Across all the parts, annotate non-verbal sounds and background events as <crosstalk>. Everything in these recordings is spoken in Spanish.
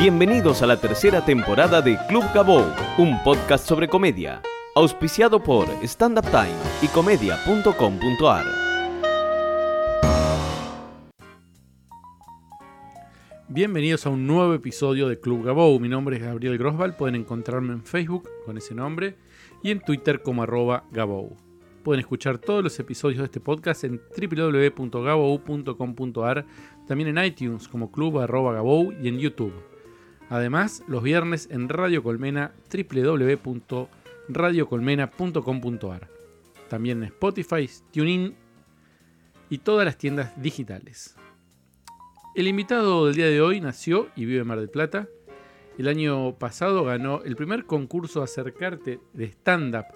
Bienvenidos a la tercera temporada de Club Gabou, un podcast sobre comedia, auspiciado por Stand Up Time y comedia.com.ar. Bienvenidos a un nuevo episodio de Club Gabou. Mi nombre es Gabriel Grosval. Pueden encontrarme en Facebook con ese nombre y en Twitter como arroba Gabou. Pueden escuchar todos los episodios de este podcast en www.gabou.com.ar, también en iTunes como Club arroba y en YouTube. Además, los viernes en Radio Colmena www.radiocolmena.com.ar. También en Spotify, TuneIn y todas las tiendas digitales. El invitado del día de hoy nació y vive en Mar del Plata. El año pasado ganó el primer concurso Acercarte de stand-up,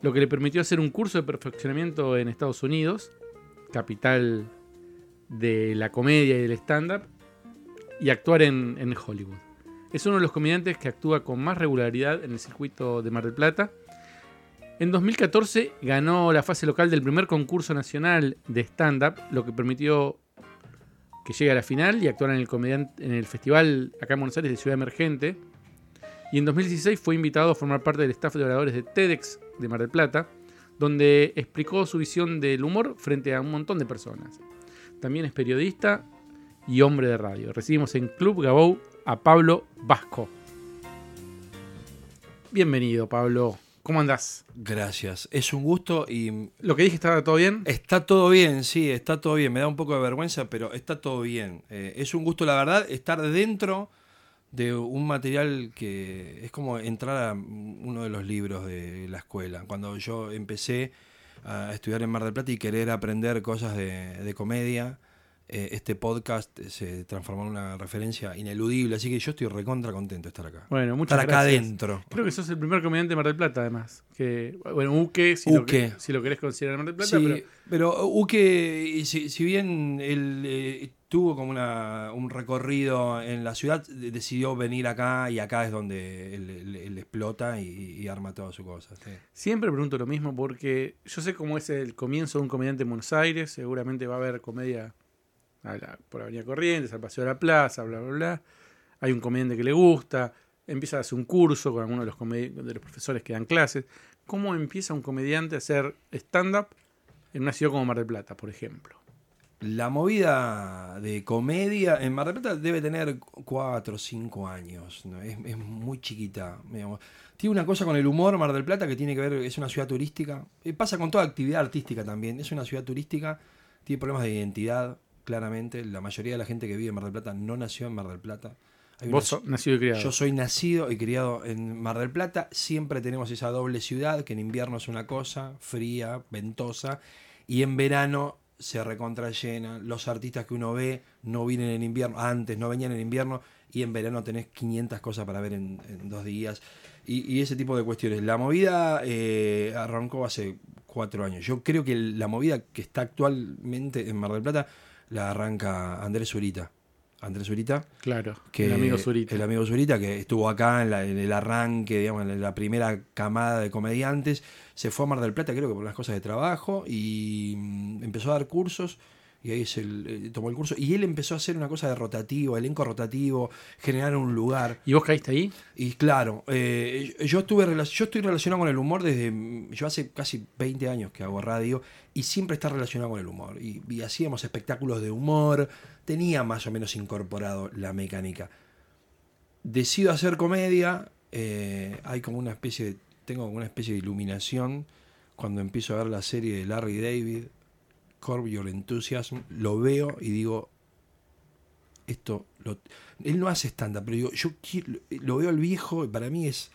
lo que le permitió hacer un curso de perfeccionamiento en Estados Unidos, capital de la comedia y del stand-up, y actuar en, Hollywood. Es uno de los comediantes que actúa con más regularidad en el circuito de Mar del Plata. En 2014 ganó la fase local del primer concurso nacional de stand-up, lo que permitió que llegue a la final y actuar en el, comediante, en el festival acá en Buenos Aires de Ciudad Emergente. Y en 2016 fue invitado a formar parte del staff de oradores de TEDx de Mar del Plata, donde explicó su visión del humor frente a un montón de personas. También es periodista y hombre de radio. Recibimos en Club Gabou a Pablo Vasco. Bienvenido, Pablo. ¿Cómo andás? Gracias. Es un gusto y. ¿Lo que dije estaba todo bien? Está todo bien, sí, está todo bien. Me da un poco de vergüenza, pero está todo bien. Eh, es un gusto, la verdad, estar dentro de un material que es como entrar a uno de los libros de la escuela. Cuando yo empecé a estudiar en Mar del Plata y querer aprender cosas de, de comedia, eh, este podcast se transformó en una referencia ineludible, así que yo estoy recontra contento de estar acá. Bueno, muchas estar acá adentro. Creo que sos el primer comediante de Mar del Plata, además. Que, bueno, Uke, si, Lo, Uke. si lo querés considerar Mar del Plata, Sí, pero pero, Uke, si, si bien él eh, tuvo como una, un recorrido en la ciudad, de- decidió venir acá y acá es donde él, él- él explota y, y arma todas sus cosas. sí. siempre pregunto lo mismo porque yo sé cómo es el comienzo de un comediante en Buenos Aires. Seguramente va a haber comedia a la- por Avenida Corrientes, al Paseo de la Plaza, bla, bla, bla. Hay un comediante que le gusta, empieza a hacer un curso con alguno de los, de los profesores que dan clases. ¿Cómo empieza un comediante a hacer stand-up en una ciudad como Mar del Plata, por ejemplo? La movida de comedia en Mar del Plata debe tener 4 o 5 años. Es, es muy chiquita. digamos. Tiene una cosa con el humor Mar del Plata que tiene que ver, es una ciudad turística. Eh, pasa con toda actividad artística también. Es una ciudad turística, tiene problemas de identidad, claramente. La mayoría de la gente que vive en Mar del Plata no nació en Mar del Plata. Hay una Vos sos nacido y criado. yo soy nacido y criado en Mar del Plata. Siempre tenemos esa doble ciudad, que en invierno es una cosa, fría, ventosa, y en verano se recontra llena. Los artistas que uno ve no vienen en invierno, antes no venían en invierno, y en verano tenés 500 cosas para ver en, en dos días. Y, y ese tipo de cuestiones. La movida eh, arrancó hace cuatro años. Yo creo que la movida que está actualmente en Mar del Plata la arranca Andrés Zurita. Andrés Zurita Claro, que el amigo Zurita. El amigo Zurita, que estuvo acá en, la- en el arranque, digamos, en la primera camada de comediantes. Se fue a Mar del Plata, creo que por las cosas de trabajo, y mm, empezó a dar cursos. Y ahí se eh, tomó el curso. Y él empezó a hacer una cosa de rotativo, elenco rotativo, generar un lugar. ¿Y vos caíste ahí? Y claro, eh, yo, estuve, yo estoy relacionado con el humor desde. mm, Yo hace casi 20 años que hago radio y siempre está relacionado con el humor. Y, y hacíamos espectáculos de humor, tenía más o menos incorporado la mecánica. Decido hacer comedia, eh, hay como una especie de. Tengo como una especie de iluminación cuando empiezo a ver la serie de Larry David, Curb Your Enthusiasm, lo veo y digo, esto, lo- él no hace stand-up, pero yo lo veo al viejo y para mí es,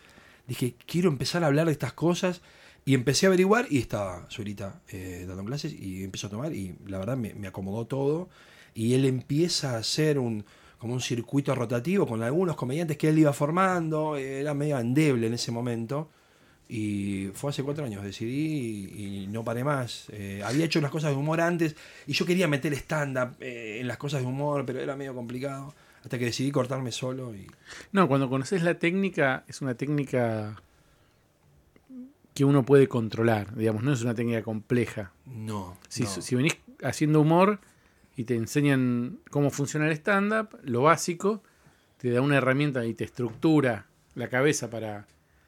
dije, quiero empezar a hablar de estas cosas y empecé a averiguar y estaba Zurita eh, dando clases y empezó a tomar y la verdad me, me acomodó todo y él empieza a hacer un como un circuito rotativo con algunos comediantes que él iba formando, era medio endeble en ese momento. Y fue hace cuatro años, decidí y, y no paré más. Eh, había hecho unas cosas de humor antes y yo quería meter stand-up eh, en las cosas de humor, pero era medio complicado. Hasta que decidí cortarme solo y No, cuando conoces la técnica, es una técnica que uno puede controlar, digamos, no es una técnica compleja. no. Si, no. si venís haciendo humor y te enseñan cómo funciona el stand-up, lo básico, te da una herramienta y te estructura la cabeza para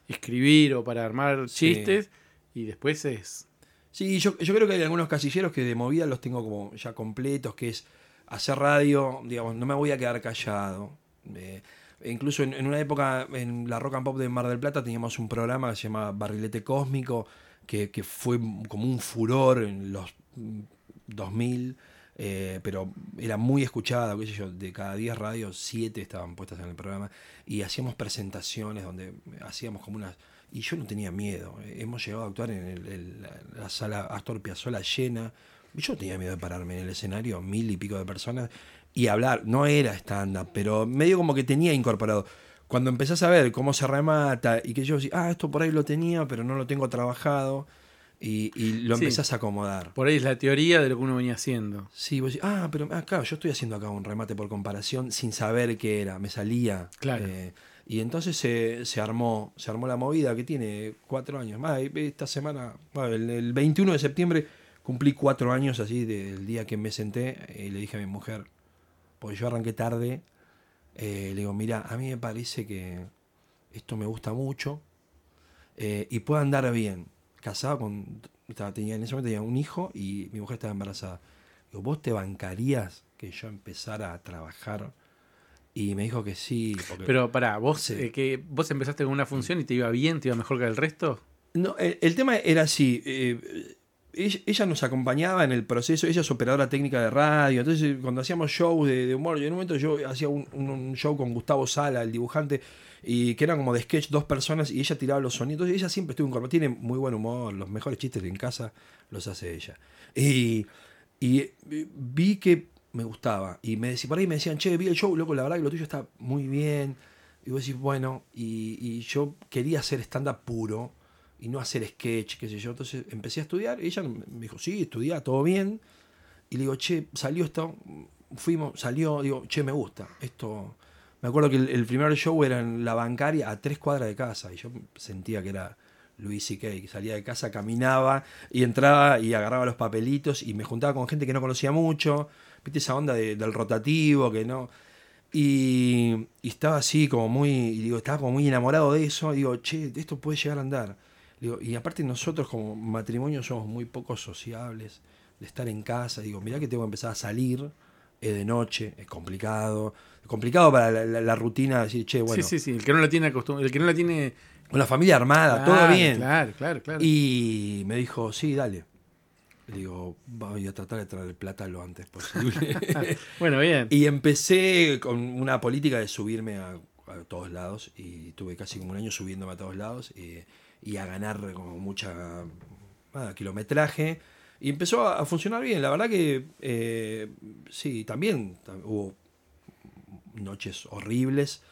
escribir o para armar Sí. chistes y después es... Sí, yo, yo creo que hay algunos casilleros que de movida los tengo como ya completos, que es hacer radio, digamos, no me voy a quedar callado. Eh, incluso en, en una época en la Rock and Pop de Mar del Plata teníamos un programa que se llamaba Barrilete Cósmico, que, que fue como un furor en los mm, 2000, eh, pero era muy escuchada, qué sé yo, de cada 10 radios, 7 estaban puestas en el programa, y hacíamos presentaciones donde hacíamos como unas... Y yo no tenía miedo, hemos llegado a actuar en la, la sala Astor Piazzolla llena, yo tenía miedo de pararme en el escenario, mil y pico de personas, y hablar, no era stand-up, pero medio como que tenía incorporado. Cuando empezás a ver cómo se remata y que yo decía, ah, esto por ahí lo tenía, pero no lo tengo trabajado, y, y lo Sí. empezás a acomodar. Por ahí es la teoría de lo que uno venía haciendo. Sí, vos decís, ah, pero ah, claro, yo estoy haciendo acá un remate por comparación sin saber qué era, me salía. Claro. Eh, y entonces se, se armó, se armó la movida que tiene cuatro años. Y esta semana, el, el 21 de septiembre cumplí cuatro años así del día que me senté y le dije a mi mujer, porque yo arranqué tarde, eh, le digo, mira, a mí me parece que esto me gusta mucho eh, y puedo andar bien. Casado con, estaba- tenía, en ese momento tenía un hijo y mi mujer estaba embarazada. Digo, ¿vos te bancarías que yo empezara a trabajar? Y me dijo que sí. Pero pará, vos, Sí. eh, que vos empezaste con una función y te iba bien, te iba mejor que el resto. No, el, el tema era así. eh, ella, ella nos acompañaba en el proceso, ella es operadora técnica de radio, entonces cuando hacíamos shows de, de humor, yo en un momento yo hacía un, un- un show con Gustavo Sala, el dibujante, y que eran como de sketch dos personas y ella tiraba los sonidos, entonces ella siempre estuvo incorporada, tiene muy buen humor, los mejores chistes en casa los hace ella. Y, y, vi que me gustaba, y me decía, por ahí me decían, che, vi el show, loco, la verdad que lo tuyo está muy bien, y vos decís, bueno, y, y yo quería hacer stand-up puro y no hacer sketch, qué sé yo. Entonces empecé a estudiar y ella me dijo, sí, estudia, todo bien. Y le digo, che, salió esto, fuimos, salió, digo, che, me gusta. Esto. Me acuerdo que el, primer show era en la bancaria a tres cuadras de casa y yo sentía que era Luis C.K. que Salía de casa, caminaba y entraba y agarraba los papelitos y me juntaba con gente que no conocía mucho. ¿Viste esa onda de- del rotativo que no? Y, y estaba así como muy, y digo, estaba como muy enamorado de eso. Digo, che, esto puede llegar a andar. Y aparte nosotros como matrimonio somos muy poco sociables, de estar en casa. Digo, mirá que tengo que empezar a salir, es de noche, es complicado. Complicado para la, la- la rutina de decir, che, bueno, Sí, sí, sí. El que no la tiene acostum- el que no la tiene. con la familia armada, todo Claro, bien. Claro, claro, claro. Y me dijo, sí, dale. Le digo, voy a tratar de traer plata lo antes posible. <laughs> Bueno, bien. Y empecé con una política de subirme a, a todos lados y tuve casi como un año subiéndome a todos lados y, y a ganar como mucha nada, kilometraje. Y empezó a, a funcionar bien. La verdad que eh, sí, también tam- hubo noches horribles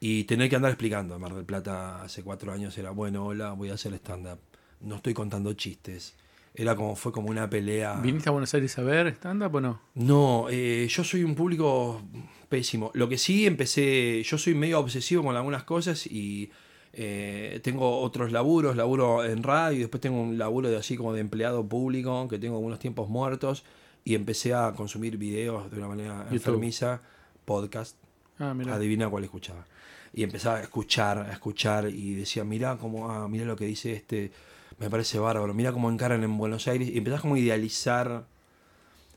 y tener que andar explicando. Mar del Plata hace cuatro años era, bueno, hola, voy a hacer stand-up. No estoy contando chistes. Era como, fue como una pelea. ¿Viniste a Buenos Aires a ver stand-up o no? No, eh, yo soy un público pésimo. Lo que sí empecé, yo soy medio obsesivo con algunas cosas y eh, tengo otros laburos, laburo en radio y después tengo un laburo de así como de empleado público, que tengo algunos tiempos muertos y empecé a consumir videos de una manera YouTube. enfermiza, podcast, Ah, adivina cuál escuchaba. Y empezaba a escuchar, a escuchar y decía, mirá cómo, ah, mirá lo que dice este, me parece bárbaro, mirá cómo encaran en Buenos Aires y empezás como a idealizar.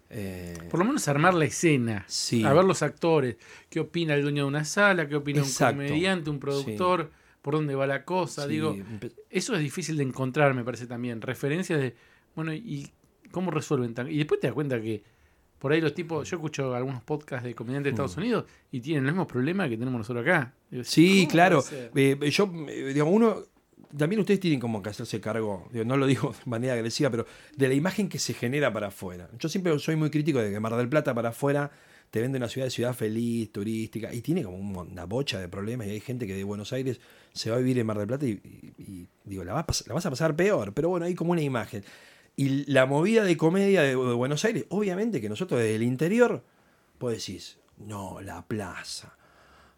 eh, Por lo menos armar la escena. Sí. A ver los actores. ¿Qué opina el dueño de una sala? ¿Qué opina Exacto. un comediante, un productor? ¿Por dónde va la cosa? sí, Digo, eso es difícil de encontrar, me parece también. Referencias de, bueno, ¿y cómo resuelven? tan- Y después te das cuenta que por ahí los tipos, yo escucho algunos podcasts de comediantes de Estados Unidos y tienen los mismos problemas que tenemos nosotros acá. Digo, Mm. Sí, ¿cómo claro. ser? Eh, yo, eh, digamos, uno. También ustedes tienen como que hacerse cargo, digo, no lo digo de manera agresiva, pero de la imagen que se genera para afuera. Yo siempre soy muy crítico de que Mar del Plata para afuera te vende una ciudad de ciudad feliz, turística, y tiene como una bocha de problemas, y hay gente que de Buenos Aires se va a vivir en Mar del Plata y, y- y, digo, la, la vas a pasar peor, pero bueno, hay como una imagen. Y la movida de comedia de, de Buenos Aires, obviamente que nosotros desde el interior, pues decís, no, la plaza,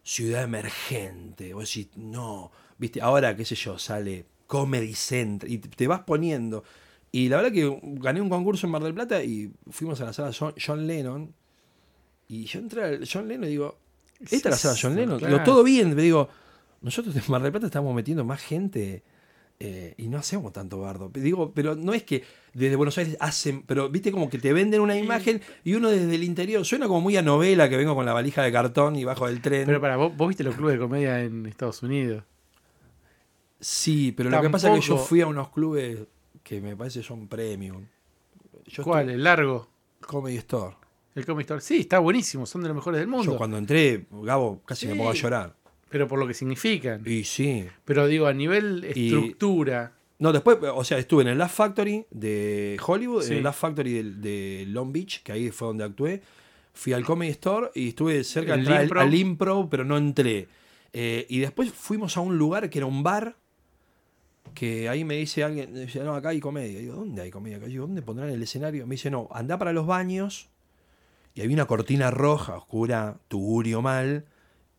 ciudad emergente. Vos decís, no, viste, ahora, qué sé yo, sale Comedy Center y te vas poniendo. Y la verdad que gané un concurso en Mar del Plata y fuimos a la sala John, John Lennon. Y yo entré al John Lennon y digo, Esta la sala John Lennon. Claro. Digo, todo bien, pero digo, nosotros en Mar del Plata estamos metiendo más gente eh, y no hacemos tanto bardo. Digo, pero no es que desde Buenos Aires hacen, pero viste como que te venden una imagen y uno desde el interior suena como muy a novela que vengo con la valija de cartón y bajo del tren. Pero para, ¿vos, vos viste los clubes de comedia en Estados Unidos. sí, pero lo que pasa es que yo fui a unos clubes que me parece son premium. Yo ¿Cuál? ¿El largo? Comedy Store. El Comedy Store. Sí, está buenísimo, son de los mejores del mundo. Yo cuando entré, Gabo, casi me pongo a llorar. Pero por lo que significan. Y sí. Pero digo, a nivel Y- estructura. No, después, o sea, estuve en el Laugh Factory de Hollywood, Sí. en el Laugh Factory de, de Long Beach, que ahí fue donde actué. Fui al Comedy Store y estuve cerca ¿El al, Improv? al pero no entré. Eh, y después fuimos a un lugar que era un bar, que ahí me dice alguien, dice, no, acá hay comedia. Digo, ¿dónde hay comedia? Acá? Digo, ¿dónde pondrán el escenario? Me dice, no, anda para los baños. Y había una cortina roja, oscura, tugurio mal.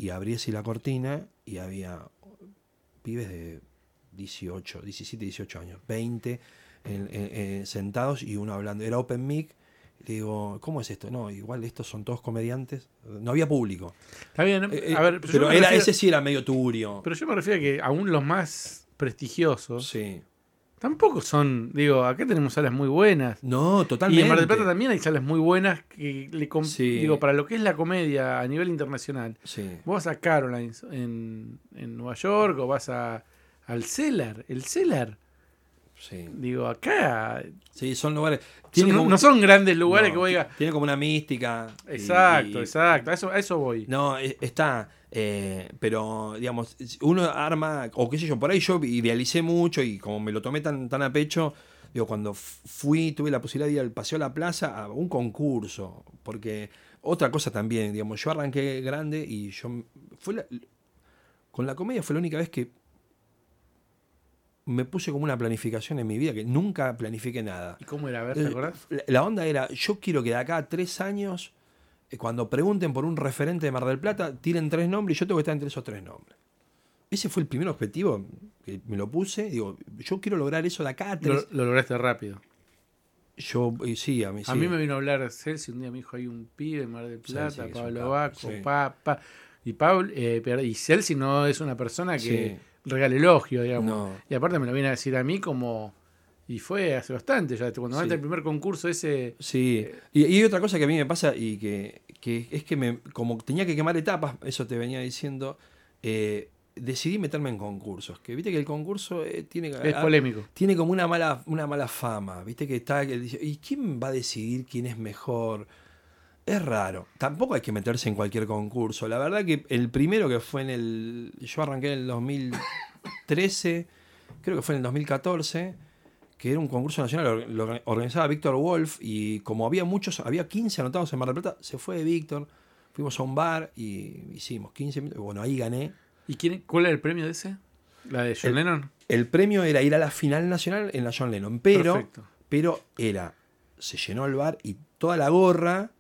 Y abrí así la cortina y había pibes de 18, 17, 18 años, 20 en- en- en- sentados y uno hablando. Era open mic. Le digo, ¿cómo es esto? No, igual estos son todos comediantes. No había público. Está bien, Eh, eh, a ver, pero, yo pero me era, refiero- ese sí era medio tugurio. pero yo me refiero a que aún los más prestigiosos Sí. Tampoco son. Digo, acá tenemos salas muy buenas. No, Y totalmente. en Mar del Plata también hay salas muy buenas que le comp- Sí. digo, para lo que es la comedia a nivel internacional. Sí. Vos vas a Carolines en, en Nueva York o vas a, al Cellar. El Cellar, Sí. digo, acá Sí, son lugares. son- no, como- no son grandes lugares no, que vos digas. Tiene como una mística. y- Exacto, y- exacto. A eso, a eso voy. No, e- está. Eh, pero, digamos, uno arma, o qué sé yo, por ahí yo idealicé mucho y como me lo tomé tan, tan a pecho, digo, cuando fui, tuve la posibilidad de ir al Paseo a la Plaza a un concurso. Porque otra cosa también, digamos, yo arranqué grande y yo. Fue la- con la comedia fue la única vez que me puse como una planificación en mi vida, que nunca planifiqué nada. ¿Y cómo era? A ver, ¿te Eh, acordás? La, la onda era, yo quiero que de acá a tres años, cuando pregunten por un referente de Mar del Plata, tiren tres nombres y yo tengo que estar entre esos tres nombres. Ese fue el primer objetivo que me lo puse. Digo, yo quiero lograr eso de acá a Lo, tres. lo lograste rápido. Yo, sí, a mí sí. A mí me vino a hablar Celsi un día, me dijo, hay un pibe en Mar del Plata, Celsi, Pablo Baco, sí. pa, pa. Y eh, y Celsi no es una persona que Sí. regale elogio, digamos. No. Y aparte me lo viene a decir a mí como. Y fue hace bastante, ya cuando Sí. el primer concurso ese. Sí, y, y hay otra cosa que a mí me pasa y que, que es que me, como tenía que quemar etapas, eso te venía diciendo, eh, decidí meterme en concursos. Que viste que el concurso eh, tiene, Es polémico. tiene como una mala, una mala fama, viste que está, que dice, ¿y quién va a decidir quién es mejor? Es raro. Tampoco hay que meterse en cualquier concurso. La verdad que el primero que fue en el. Yo arranqué en el 2013, creo que fue en el 2014, que era un concurso nacional, lo organizaba Víctor Wolf, y como había muchos, había 15 anotados en Mar del Plata, se fue de Víctor, fuimos a un bar y hicimos 15 minutos. Bueno, ahí gané. ¿Y quién, cuál era el premio de ese? ¿La de John El- Lennon? El premio era ir a la final nacional en la John Lennon, pero. Perfecto. pero era, se llenó el bar y toda la gorra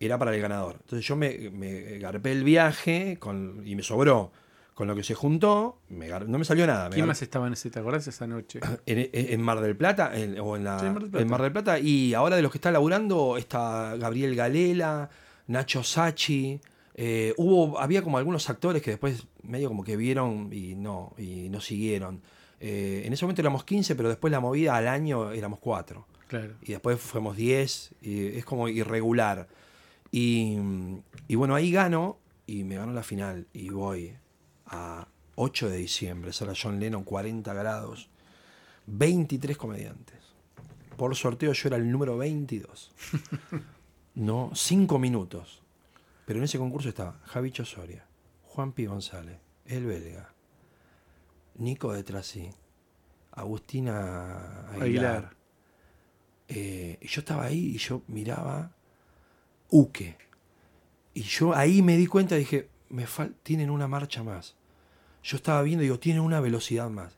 era para el ganador. Entonces yo me, me garpé el viaje con, y me sobró. Con lo que se juntó, me gar- no me salió nada. me ¿Quién gar- más estaba en ese? ¿Te acordás esa noche? <clears throat> En, Mar del Plata, en- o en, la, Sí, Mar del Plata. en Mar del Plata. Y ahora de los que está laburando está Gabriel Galela, Nacho Sachi. eh, hubo, había como algunos actores que después medio como que vieron y no, y no siguieron. Eh, en ese momento éramos 15, pero después la movida al año éramos 4 Claro. y después fuimos 10, y es como irregular. Y, y bueno, ahí gano y me gano la final y voy a 8 de diciembre, sala John Lennon, 40 grados, 23 comediantes. Por sorteo yo era el número 22. <laughs> No, 5 minutos. Pero en ese concurso estaba Javicho Soria, Juan Pi González, El Belga, Nico de Trasí, Agustina Aguilar. Aguilar. Eh, y yo estaba ahí y yo miraba Uke. Y yo ahí me di cuenta, dije, me tienen una marcha más. Yo estaba viendo, digo, tienen una velocidad más.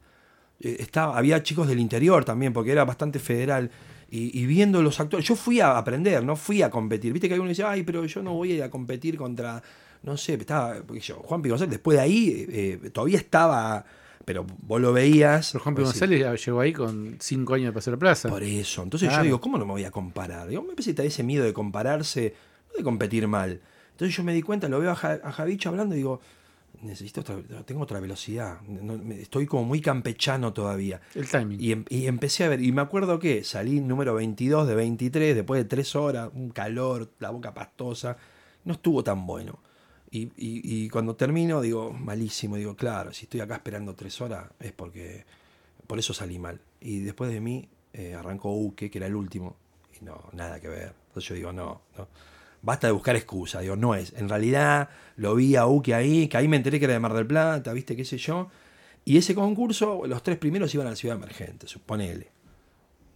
Eh, estaba, había chicos del interior también, porque era bastante federal. Y, y viendo los actores, yo fui a aprender, no fui a competir. Viste que alguno dice, ay, pero yo no voy a ir a competir contra, no sé, estaba, yo, Juan Pi González, después de ahí, eh, todavía estaba, pero vos lo veías. Pero Juan P. González ya llegó ahí con 5 años de Paseo de la Plaza. Por eso. Entonces Claro. yo digo, ¿cómo no me voy a comparar? Digo, me parece que ese miedo de compararse, no de competir mal. Entonces yo me di cuenta, lo veo a Javicho hablando y digo, necesito otra, tengo otra velocidad. No- me- estoy como muy campechano todavía. El timing. Y, em- y empecé a ver, y me acuerdo que salí número 22 de 23, después de tres horas, un calor, la boca pastosa, no estuvo tan bueno. Y, y- y cuando termino, digo, malísimo, digo, claro, si estoy acá esperando tres horas es porque por eso salí mal. Y después de mí eh, arrancó Uke, que era el último, y no, nada que ver. Entonces yo digo, no, no. Basta de buscar excusa, digo, no es. En realidad lo vi a Uke ahí, que ahí me enteré que era de Mar del Plata, viste, qué sé yo. Y ese concurso, los tres primeros iban a la ciudad emergente, suponele.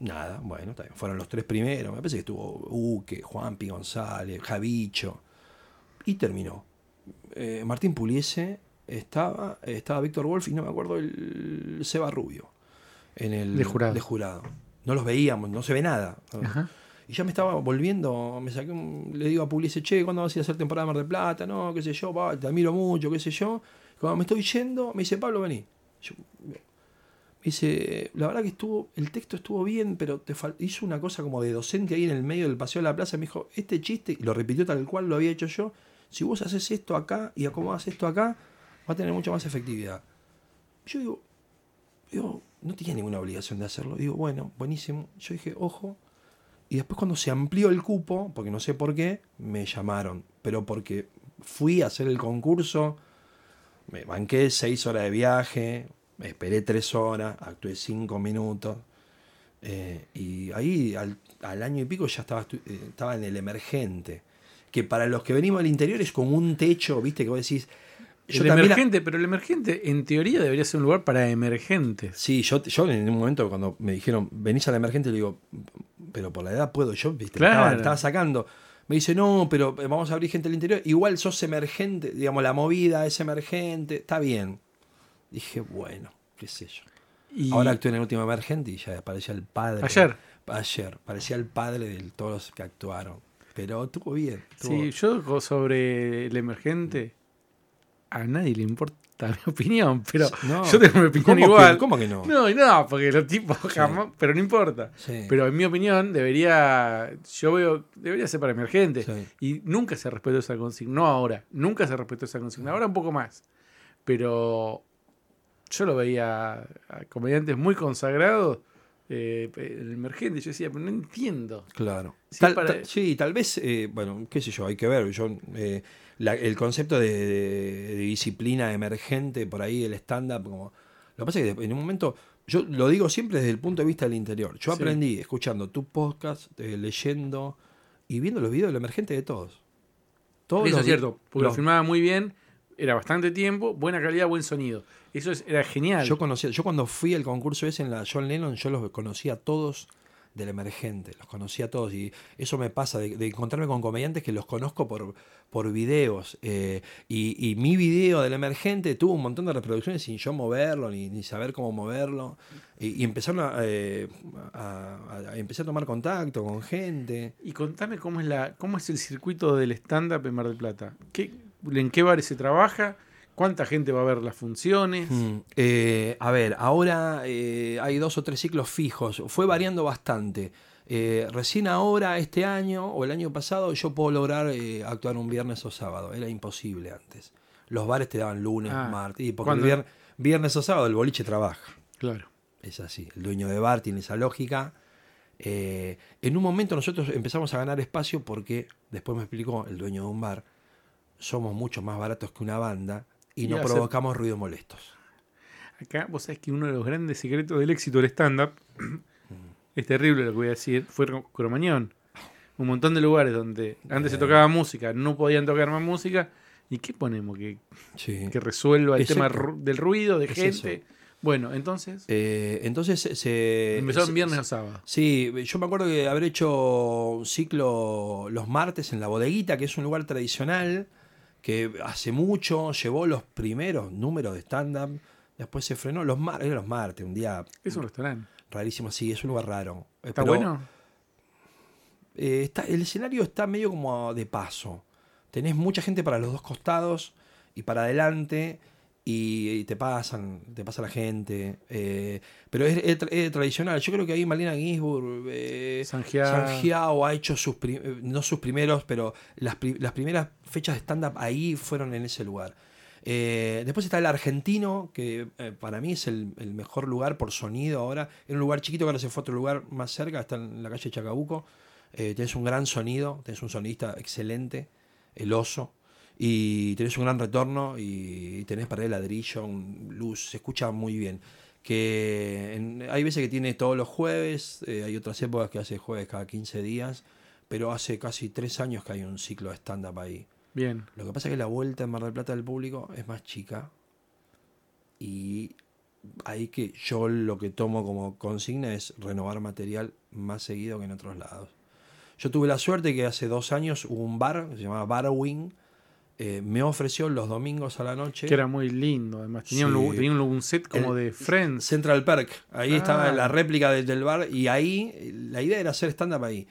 Nada, bueno, está bien, fueron los tres primeros. Me parece que estuvo Uque, Juanpi González, Javicho. Y terminó. Eh, Martín Puliese estaba, estaba Víctor Wolf y no me acuerdo el Seba Rubio. En el, De jurado. de jurado. No los veíamos, no se ve nada. Ajá. Y ya me estaba volviendo, me saqué un- le digo a Pugliese, che, ¿cuándo vas a hacer temporada de Mar del Plata? No, qué sé yo, te admiro mucho, qué sé yo. Cuando me estoy yendo, me dice, Pablo, vení. Yo- me dice, la verdad que estuvo, el texto estuvo bien, pero te hizo una cosa como de docente ahí en el medio del paseo de la plaza. Me dijo, este chiste, y lo repitió tal cual lo había hecho yo. Si vos haces esto acá y acomodas esto acá, va a tener mucha más efectividad. Yo digo, digo, no tenía ninguna obligación de hacerlo. Digo, bueno, buenísimo. Yo dije, ojo. Y después cuando se amplió el cupo, porque no sé por qué, me llamaron. Pero porque fui a hacer el concurso, me banqué seis horas de viaje, me esperé tres horas, actué cinco minutos. eh, y ahí al, año y pico ya estaba, eh, estaba en el emergente. Que para los que venimos del interior es como un techo, viste, que vos decís. Yo el también- emergente, pero el emergente en teoría debería ser un lugar para emergentes. Sí, yo, yo en un momento cuando me dijeron, venís a la emergente, le digo, pero por la edad puedo yo, ¿viste? Claro. Estaba, estaba sacando. Me dice, no, pero eh, vamos a abrir gente del interior. Igual sos emergente, digamos, la movida es emergente, está bien. Dije, bueno, qué sé yo. Y Ahora actué en el último emergente y ya parecía el padre. Ayer. Ayer, parecía el padre de todos los que actuaron. Pero estuvo bien. estuvo- Sí, yo sobre el emergente, a nadie le importa <laughs> mi opinión, pero No. yo tengo mi opinión ¿Cómo que- igual. cómo que no? No, y no, porque los tipos jamás, pero no importa. Sí. Pero en mi opinión debería, yo veo, debería ser para emergente. Sí. Y nunca se respetó esa consigna, no ahora, nunca se respetó esa consigna, ahora un poco más. Pero yo lo veía a comediantes muy consagrados eh, el emergente, yo decía, pero no entiendo. Claro. Sí, Tal- para- tal- sí, tal vez, eh, bueno, qué sé yo, hay que ver. Yo, eh, la- el concepto de, de- de disciplina emergente, por ahí el stand-up, como. Lo que pasa es que en un momento, yo lo digo siempre desde el punto de vista del interior. Yo Sí. aprendí escuchando tu podcast, eh, leyendo y viendo los videos del emergente de todos. Todos Eso es cierto, porque lo filmaba muy bien, era bastante tiempo, buena calidad, buen sonido. Eso es- era genial. Yo conocía, yo cuando fui al concurso ese en la John Lennon, yo los conocía a todos del emergente, los conocía a todos. Y eso me pasa de, encontrarme con comediantes que los conozco por, por videos. eh, y, y mi video del emergente tuvo un montón de reproducciones sin yo moverlo, ni, ni saber cómo moverlo. Y, empezaron a, eh, a- a- a- a tomar contacto con gente. Y contame cómo es la, cómo es el circuito del stand-up en Mar del Plata. ¿Qué, ¿En qué bares se trabaja? ¿Cuánta gente va a ver las funciones? Mm, eh, a ver, ahora eh, hay dos o tres ciclos fijos. Fue variando bastante. Eh, recién ahora, este año o el año pasado, yo puedo lograr actuar un viernes o sábado. Era imposible antes. Los bares te daban lunes, Ah, martes. Y porque el ¿cuándo? vier- viernes o sábado el boliche trabaja. Claro. Es así. El dueño de bar tiene esa lógica. En un momento nosotros empezamos a ganar espacio porque, después me explicó el dueño de un bar, somos mucho más baratos que una banda y Y no hacer- provocamos ruidos molestos. Acá vos sabés que uno de los grandes secretos del éxito del stand-up, es terrible lo que voy a decir, fue Cro- Cromañón. Un montón de lugares donde antes se tocaba música, no podían tocar más música. ¿Y qué ponemos? Que, Sí. que resuelva el Es tema eso. del ruido, de Es gente. eso. Bueno, entonces, Eh, entonces se- empezaron viernes o sábado. Sí, yo me acuerdo que haber hecho un ciclo los martes en la bodeguita, que es un lugar tradicional, que hace mucho llevó los primeros números de stand-up. Después se frenó los, mar los martes, un día Es un restaurante. rarísimo. Sí, es un lugar raro. Eh, ¿Está pero, bueno? eh, está, el escenario está medio como de paso. Tenés mucha gente para los dos costados y para adelante. Y, y te pasan, te pasa la gente. eh, pero es, es tra- es tradicional. Yo creo que ahí Malena Ginsburg, eh, Sanjiao. Ha hecho sus, eh, no sus primeros, pero las, pri- las primeras fechas de stand-up ahí fueron en ese lugar. Eh, después está el argentino, que eh, para mí es el, el mejor lugar por sonido ahora. En un lugar chiquito que ahora se fue a otro lugar más cerca, está en la calle Chacabuco. Eh, tenés un gran sonido, tenés un sonidista excelente, el oso, y tenés un gran retorno y tenés pared de ladrillo, un- luz, se escucha muy bien. Que en- hay veces que tiene todos los jueves, eh, hay otras épocas que hace jueves cada 15 días, pero hace casi tres años que hay un ciclo de stand-up ahí. Bien. Lo que pasa es que la vuelta en Mar del Plata del público es más chica y ahí que yo lo que tomo como consigna es renovar material más seguido que en otros lados. Yo tuve la suerte que hace dos años hubo un bar, que se llamaba Barwing, eh, me ofreció los domingos a la noche Que era muy lindo, además. Tenía, Sí. tenía un, un set como El- de Friends. Central Perk. Ahí Ah. estaba la réplica del, del bar y ahí la idea era hacer stand-up ahí.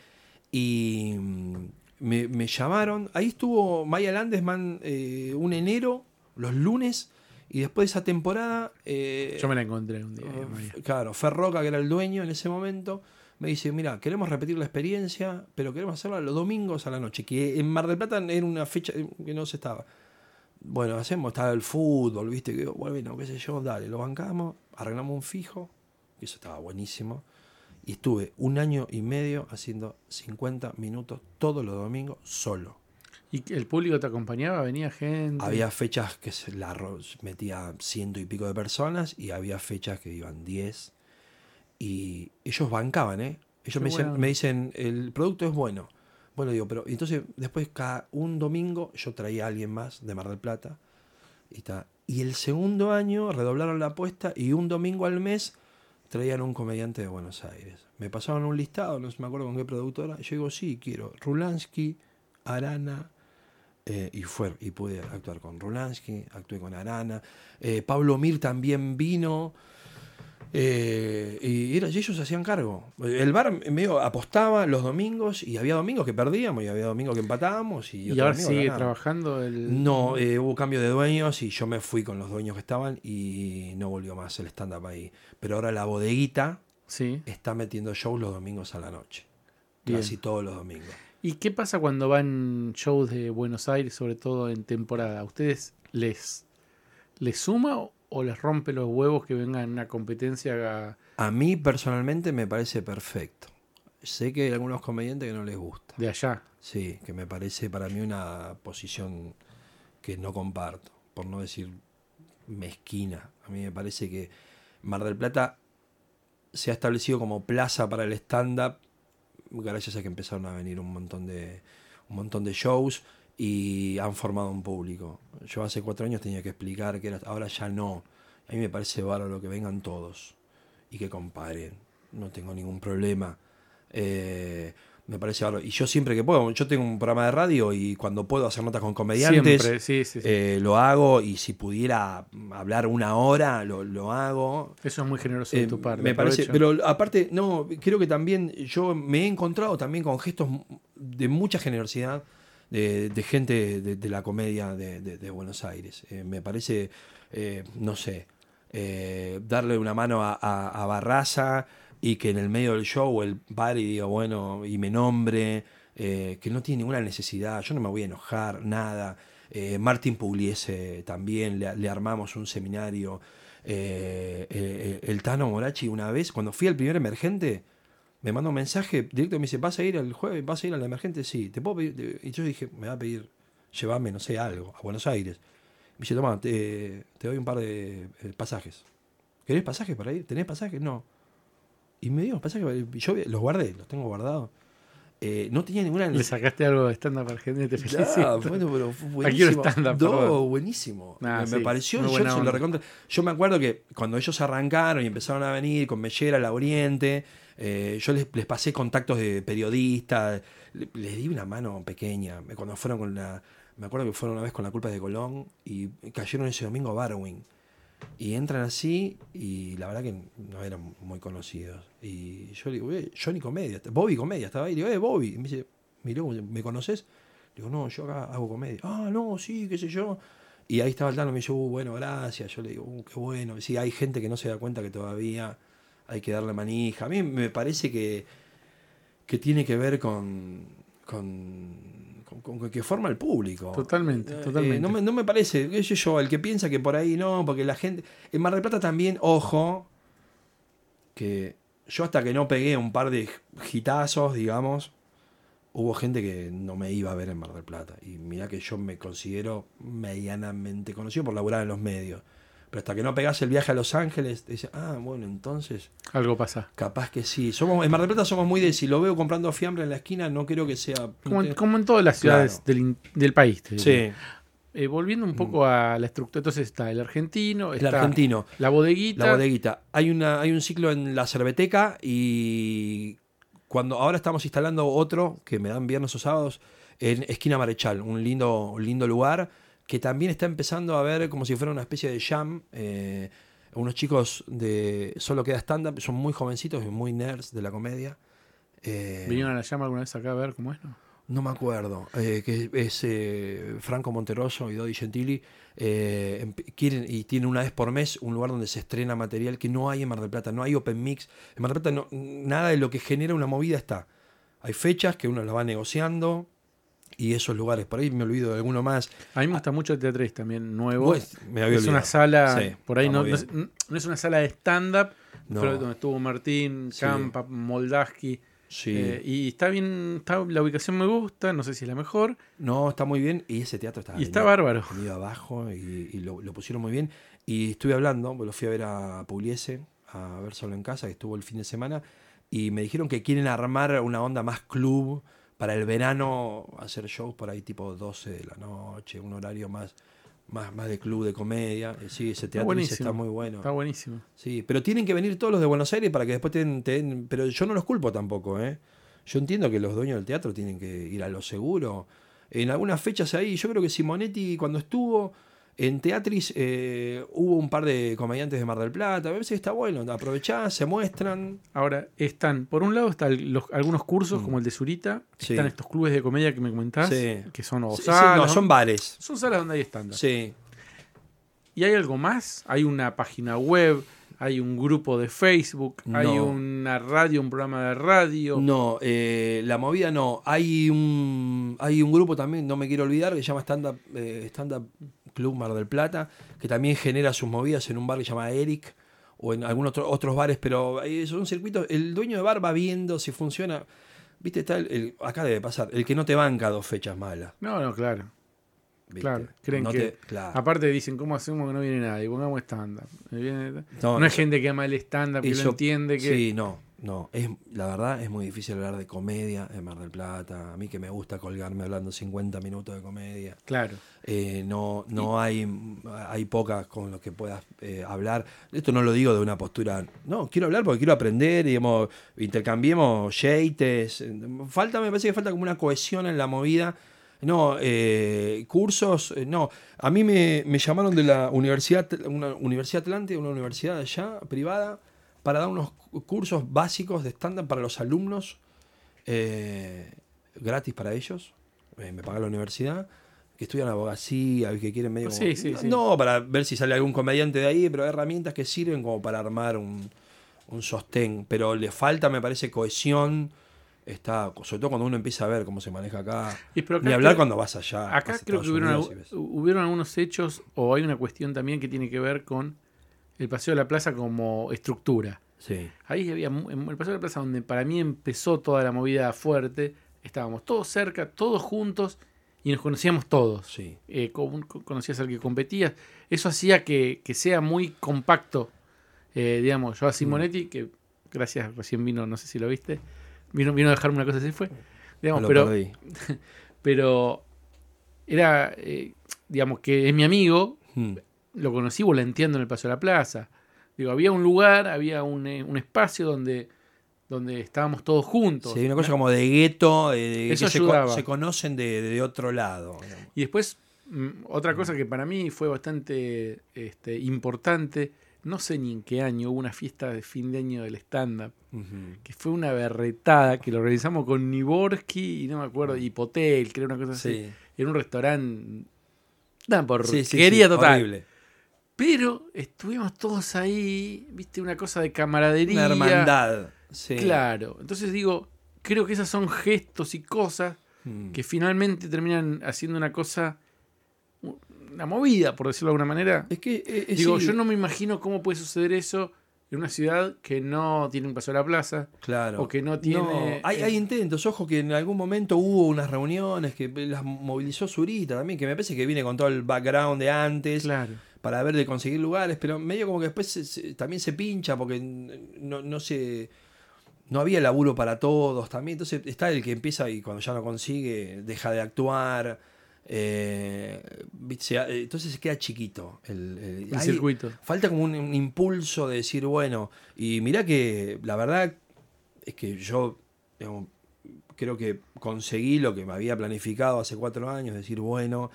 Y mm, me, me llamaron. Ahí estuvo Maya Landesman eh, un enero, los lunes, y después de esa temporada... eh, Yo me la encontré un día. claro, Ferroca, que era el dueño en ese momento, me dice, mira, queremos repetir la experiencia, pero queremos hacerla los domingos a la noche, que en Mar del Plata era una fecha que no se estaba. Bueno, hacemos, estaba el fútbol, viste, que bueno, qué sé yo, dale, lo bancamos, arreglamos un fijo, que eso estaba buenísimo, y estuve un año y medio haciendo 50 minutos todos los domingos solo. ¿Y el público te acompañaba? ¿Venía gente? Había fechas que se la metía ciento y pico de personas y había fechas que iban 10. Y ellos bancaban, ¿eh? Ellos me dicen, buena me dicen, el producto es bueno. Bueno, digo, pero entonces después cada un domingo yo traía a alguien más de Mar del Plata. Y, ta. y el segundo año redoblaron la apuesta y un domingo al mes traían un comediante de Buenos Aires. Me pasaron un listado, no me acuerdo con qué productora. Yo digo, sí, quiero Rulansky, Arana, eh, y fue y pude actuar con Rulansky, actué con Arana. Eh, Pablo Mir también vino. Eh, y, era- y ellos se hacían cargo. El bar medio apostaba los domingos y había domingos que perdíamos y había domingos que empatábamos. Y, ¿Y ahora sigue trabajando el.? No, eh, hubo cambio de dueños y yo me fui con los dueños que estaban y no volvió más el stand-up ahí. Pero ahora la bodeguita Sí. está metiendo shows los domingos a la noche. Bien. Casi todos los domingos. ¿Y qué pasa cuando van shows de Buenos Aires, sobre todo en temporada? ¿A ustedes les, les suma o, les rompe los huevos que vengan una competencia? a- A mí personalmente me parece perfecto. Sé que hay algunos comediantes que no les gusta. de allá? Sí, que me parece para mí una posición que no comparto, por no decir mezquina. A mí me parece que Mar del Plata se ha establecido como plaza para el stand-up gracias a que empezaron a venir un montón de un montón de shows y han formado un público. Yo hace cuatro años tenía que explicar que era, ahora ya no. A mí me parece bárbaro que vengan todos y que comparen. No tengo ningún problema. Eh, me parece bárbaro. Y yo siempre que puedo, yo tengo un programa de radio y cuando puedo hacer notas con comediantes, Siempre, sí, sí, sí. eh, lo hago y si pudiera hablar una hora, lo, lo hago. Eso es muy generoso de Eh, tu parte. me parece, pero aparte, no, creo que también yo me he encontrado también con gestos de mucha generosidad de, gente de, la comedia de, Buenos Aires. Eh, me parece, eh, no sé, eh, darle una mano a, Barraza y que en el medio del show el y diga, bueno, y me nombre, que no tiene ninguna necesidad, yo no me voy a enojar, nada. Martín Pugliese también, le, armamos un seminario. El Tano Morachi una vez, cuando fui al primer emergente, me mandó un mensaje directo, me dice, ¿vas a ir el jueves? ¿Vas a ir al emergente? Sí, ¿te puedo pedir? Y yo dije, me va a pedir, llévame, no sé, algo, a Buenos Aires. Me dice, toma, te, te doy un par de eh, pasajes. ¿Querés pasajes para ir? ¿Tenés pasajes? No. Y me dio pasajes, para ir. yo los guardé, los tengo guardados. Eh, no tenía ninguna Le sacaste algo de stand-up argentino y te felicito. Bueno, pero fue <laughs> buenísimo. No, buenísimo. Ah, me, sí, me pareció, muy yo, buena se lo onda. recontra- yo me acuerdo que cuando ellos arrancaron y empezaron a venir con Mellera, La Oriente, eh, yo les, pasé contactos de periodistas, le- les di una mano pequeña. Me- Cuando fueron con la. Me acuerdo que fueron una vez con la culpa de Colón y cayeron ese domingo a Barwing. Y entran así y la verdad que no eran muy conocidos. Y yo le digo, eh, Johnny Comedia, Bobby Comedia, estaba ahí. Le digo, eh, Bobby. Y me dice, miró, ¿me conoces? Le digo, no, yo acá hago comedia. Ah, no, sí, qué sé yo. Y ahí estaba el Tano, me dijo, uh, bueno, gracias. Yo le digo, uh, qué bueno. Sí, hay gente que no se da cuenta que todavía hay que darle manija. A mí me parece que, que tiene que ver con, con, con- con que forma el público. Totalmente, Eh, totalmente. no, me, no me parece, qué sé yo, el que piensa que por ahí no, porque la gente... En Mar del Plata también, ojo, que yo hasta que no pegué un par de hitazos, digamos, hubo gente que no me iba a ver en Mar del Plata. Y mira que yo me considero medianamente conocido por laburar en los medios. Pero hasta que no pegas el viaje a Los Ángeles, te dice, ah, bueno, entonces, Algo pasa. capaz que sí. Somos, en Mar del Plata somos muy de, si lo veo comprando fiambre en la esquina, no creo que sea... Como, en- como en todas las ciudades Claro. del, del país. te. Sí, Eh, volviendo un poco a la estructura, entonces está el argentino, el está argentino. la bodeguita. La bodeguita. Hay, una, hay un ciclo en la cerveteca y cuando ahora estamos instalando otro que me dan viernes o sábados en Esquina Marechal, un lindo, un lindo lugar que también está empezando a ver como si fuera una especie de jam. eh, unos chicos de solo queda stand-up, son muy jovencitos y muy nerds de la comedia. Eh, ¿Vinieron a la llama alguna vez acá a ver cómo es? No? no me acuerdo, eh, que es Franco Monteroso y Dodi Gentili. emp- quieren y tienen una vez por mes un lugar donde se estrena material que no hay en Mar del Plata, no hay open mix. En Mar del Plata no- nada de lo que genera una movida está. Hay fechas que uno las va negociando y esos lugares. Por ahí me olvido de alguno más. A mí me gusta mucho el Teatro también, nuevo. Pues, me había es una sala, Sí, por ahí no, es, bien. no es una sala de stand-up, No. pero donde estuvo Martín, Sí. Campa, Moldaski. Sí. eh, y está bien, está, la ubicación me gusta, no sé si es la mejor. No, está muy bien. Y ese teatro está y está venido- bárbaro. venido abajo y, y lo, lo pusieron muy bien. Y estuve hablando, lo fui a ver a Pugliese, a ver solo en casa, que estuvo el fin de semana, y me dijeron que quieren armar una onda más club para el verano, hacer shows por ahí tipo 12 de la noche, un horario más, más, más de club de comedia. Eh, Sí, ese teatro buenísimo. está muy bueno. Está buenísimo. Sí, pero tienen que venir todos los de Buenos Aires para que después te den, te den- Pero yo no los culpo tampoco, ¿eh? Yo entiendo que los dueños del teatro tienen que ir a lo seguro. En algunas fechas ahí, yo creo que Simonetti cuando estuvo en Teatris eh, hubo un par de comediantes de Mar del Plata. A veces está bueno, aprovechás, se muestran. Ahora, están, por un lado están los, algunos cursos Mm. como el de Zurita, Sí. están estos clubes de comedia que me comentás, Sí. que son o salas, no, son bares. Son salas donde hay stand Sí. ¿Y hay algo más? Hay una página web, hay un grupo de Facebook, hay una radio, un programa de radio. No, eh, la movida no. Hay un, hay un grupo también, no me quiero olvidar, que se llama Stand Up, eh, Stand Up Club Mar del Plata, que también genera sus movidas en un bar que se llama Eric o en algunos otro- otros bares, pero eh, son circuitos. El dueño de bar va viendo si funciona. Viste, está el, el- acá debe pasar, el que no te banca dos fechas malas. No, no, claro. ¿Viste? Claro, creen No que- te- claro. Aparte dicen, ¿cómo hacemos que no viene nadie? Pongamos stand-up. No, No, es gente que ama el stand-up, que lo entiende, que... Sí, no, no. Es, la verdad es muy difícil hablar de comedia en Mar del Plata. A mí que me gusta colgarme hablando 50 minutos de comedia. Claro. Eh, no no hay, hay pocas con las que puedas eh, hablar. Esto no lo digo de una postura. No, quiero hablar porque quiero aprender, digamos, intercambiemos yates. Falta, me parece que falta como una cohesión en la movida. No, eh, cursos, eh, no. A mí me, me llamaron de la universidad, una universidad Atlante, una universidad allá, privada, para dar unos cursos básicos de estándar para los alumnos, eh, gratis para ellos. Eh, me paga la universidad que estudian abogacía, que quieren medio... Sí, sí, no, sí. no, para ver si sale algún comediante de ahí, pero hay herramientas que sirven como para armar un, un sostén. Pero le falta, me parece, cohesión. Está, sobre todo cuando uno empieza a ver cómo se maneja acá. Y pero acá Ni hablar cuando vas allá. Acá creo que hubieron, hubieron algunos hechos, o hay una cuestión también que tiene que ver con el Paseo de la Plaza como estructura. Sí, Ahí había, en el Paseo de la Plaza, donde para mí empezó toda la movida fuerte, estábamos todos cerca, todos juntos, y nos conocíamos todos. sí. Eh, con- con- conocías al que competías. Eso hacía que, que sea muy compacto. Eh, digamos, yo a Simonetti, que gracias, recién vino, no sé si lo viste, vino, vino a dejarme una cosa así fue. Digamos, pero, perdí. <laughs> pero era, eh, digamos, que es mi amigo, Mm. lo conocí volanteando en el Paseo de la Plaza. Digo, había un lugar, había un, eh, un espacio donde, donde estábamos todos juntos. Sí, una cosa como de gueto, eh, de Eso que se, co- ayudaba. se conocen de, de otro lado. digamos. Y después, mm, otra cosa que para mí fue bastante este, importante, no sé ni en qué año, hubo una fiesta de fin de año del stand-up, que fue una berretada, que lo organizamos con Niborski y no me acuerdo, y Potel, era una cosa así, Sí. en un restaurante Una por Sí, sí, quería total. horrible. Pero estuvimos todos ahí, viste, una cosa de camaradería. Una hermandad. Sí. Claro. Entonces digo, creo que esas son gestos y cosas Mm. que finalmente terminan haciendo una cosa, una movida, por decirlo de alguna manera. Es que. eh, Digo, sí, yo no me imagino cómo puede suceder eso en una ciudad que no tiene un paso a la plaza. Claro. o que no tiene- hay, eh, hay intentos. Ojo que en algún momento hubo unas reuniones que las movilizó Zurita también, que me parece que viene con todo el background de antes. Claro. para ver de conseguir lugares, pero medio como que después se- se- también se pincha porque no, no se no había laburo para todos también, entonces está el que empieza y cuando ya no consigue deja de actuar, eh, ha- entonces se queda chiquito el, el- El hay- circuito. Falta como un, un impulso de decir, bueno, y mirá que la verdad es que yo digamos, creo que conseguí lo que me había planificado hace cuatro años, decir, bueno,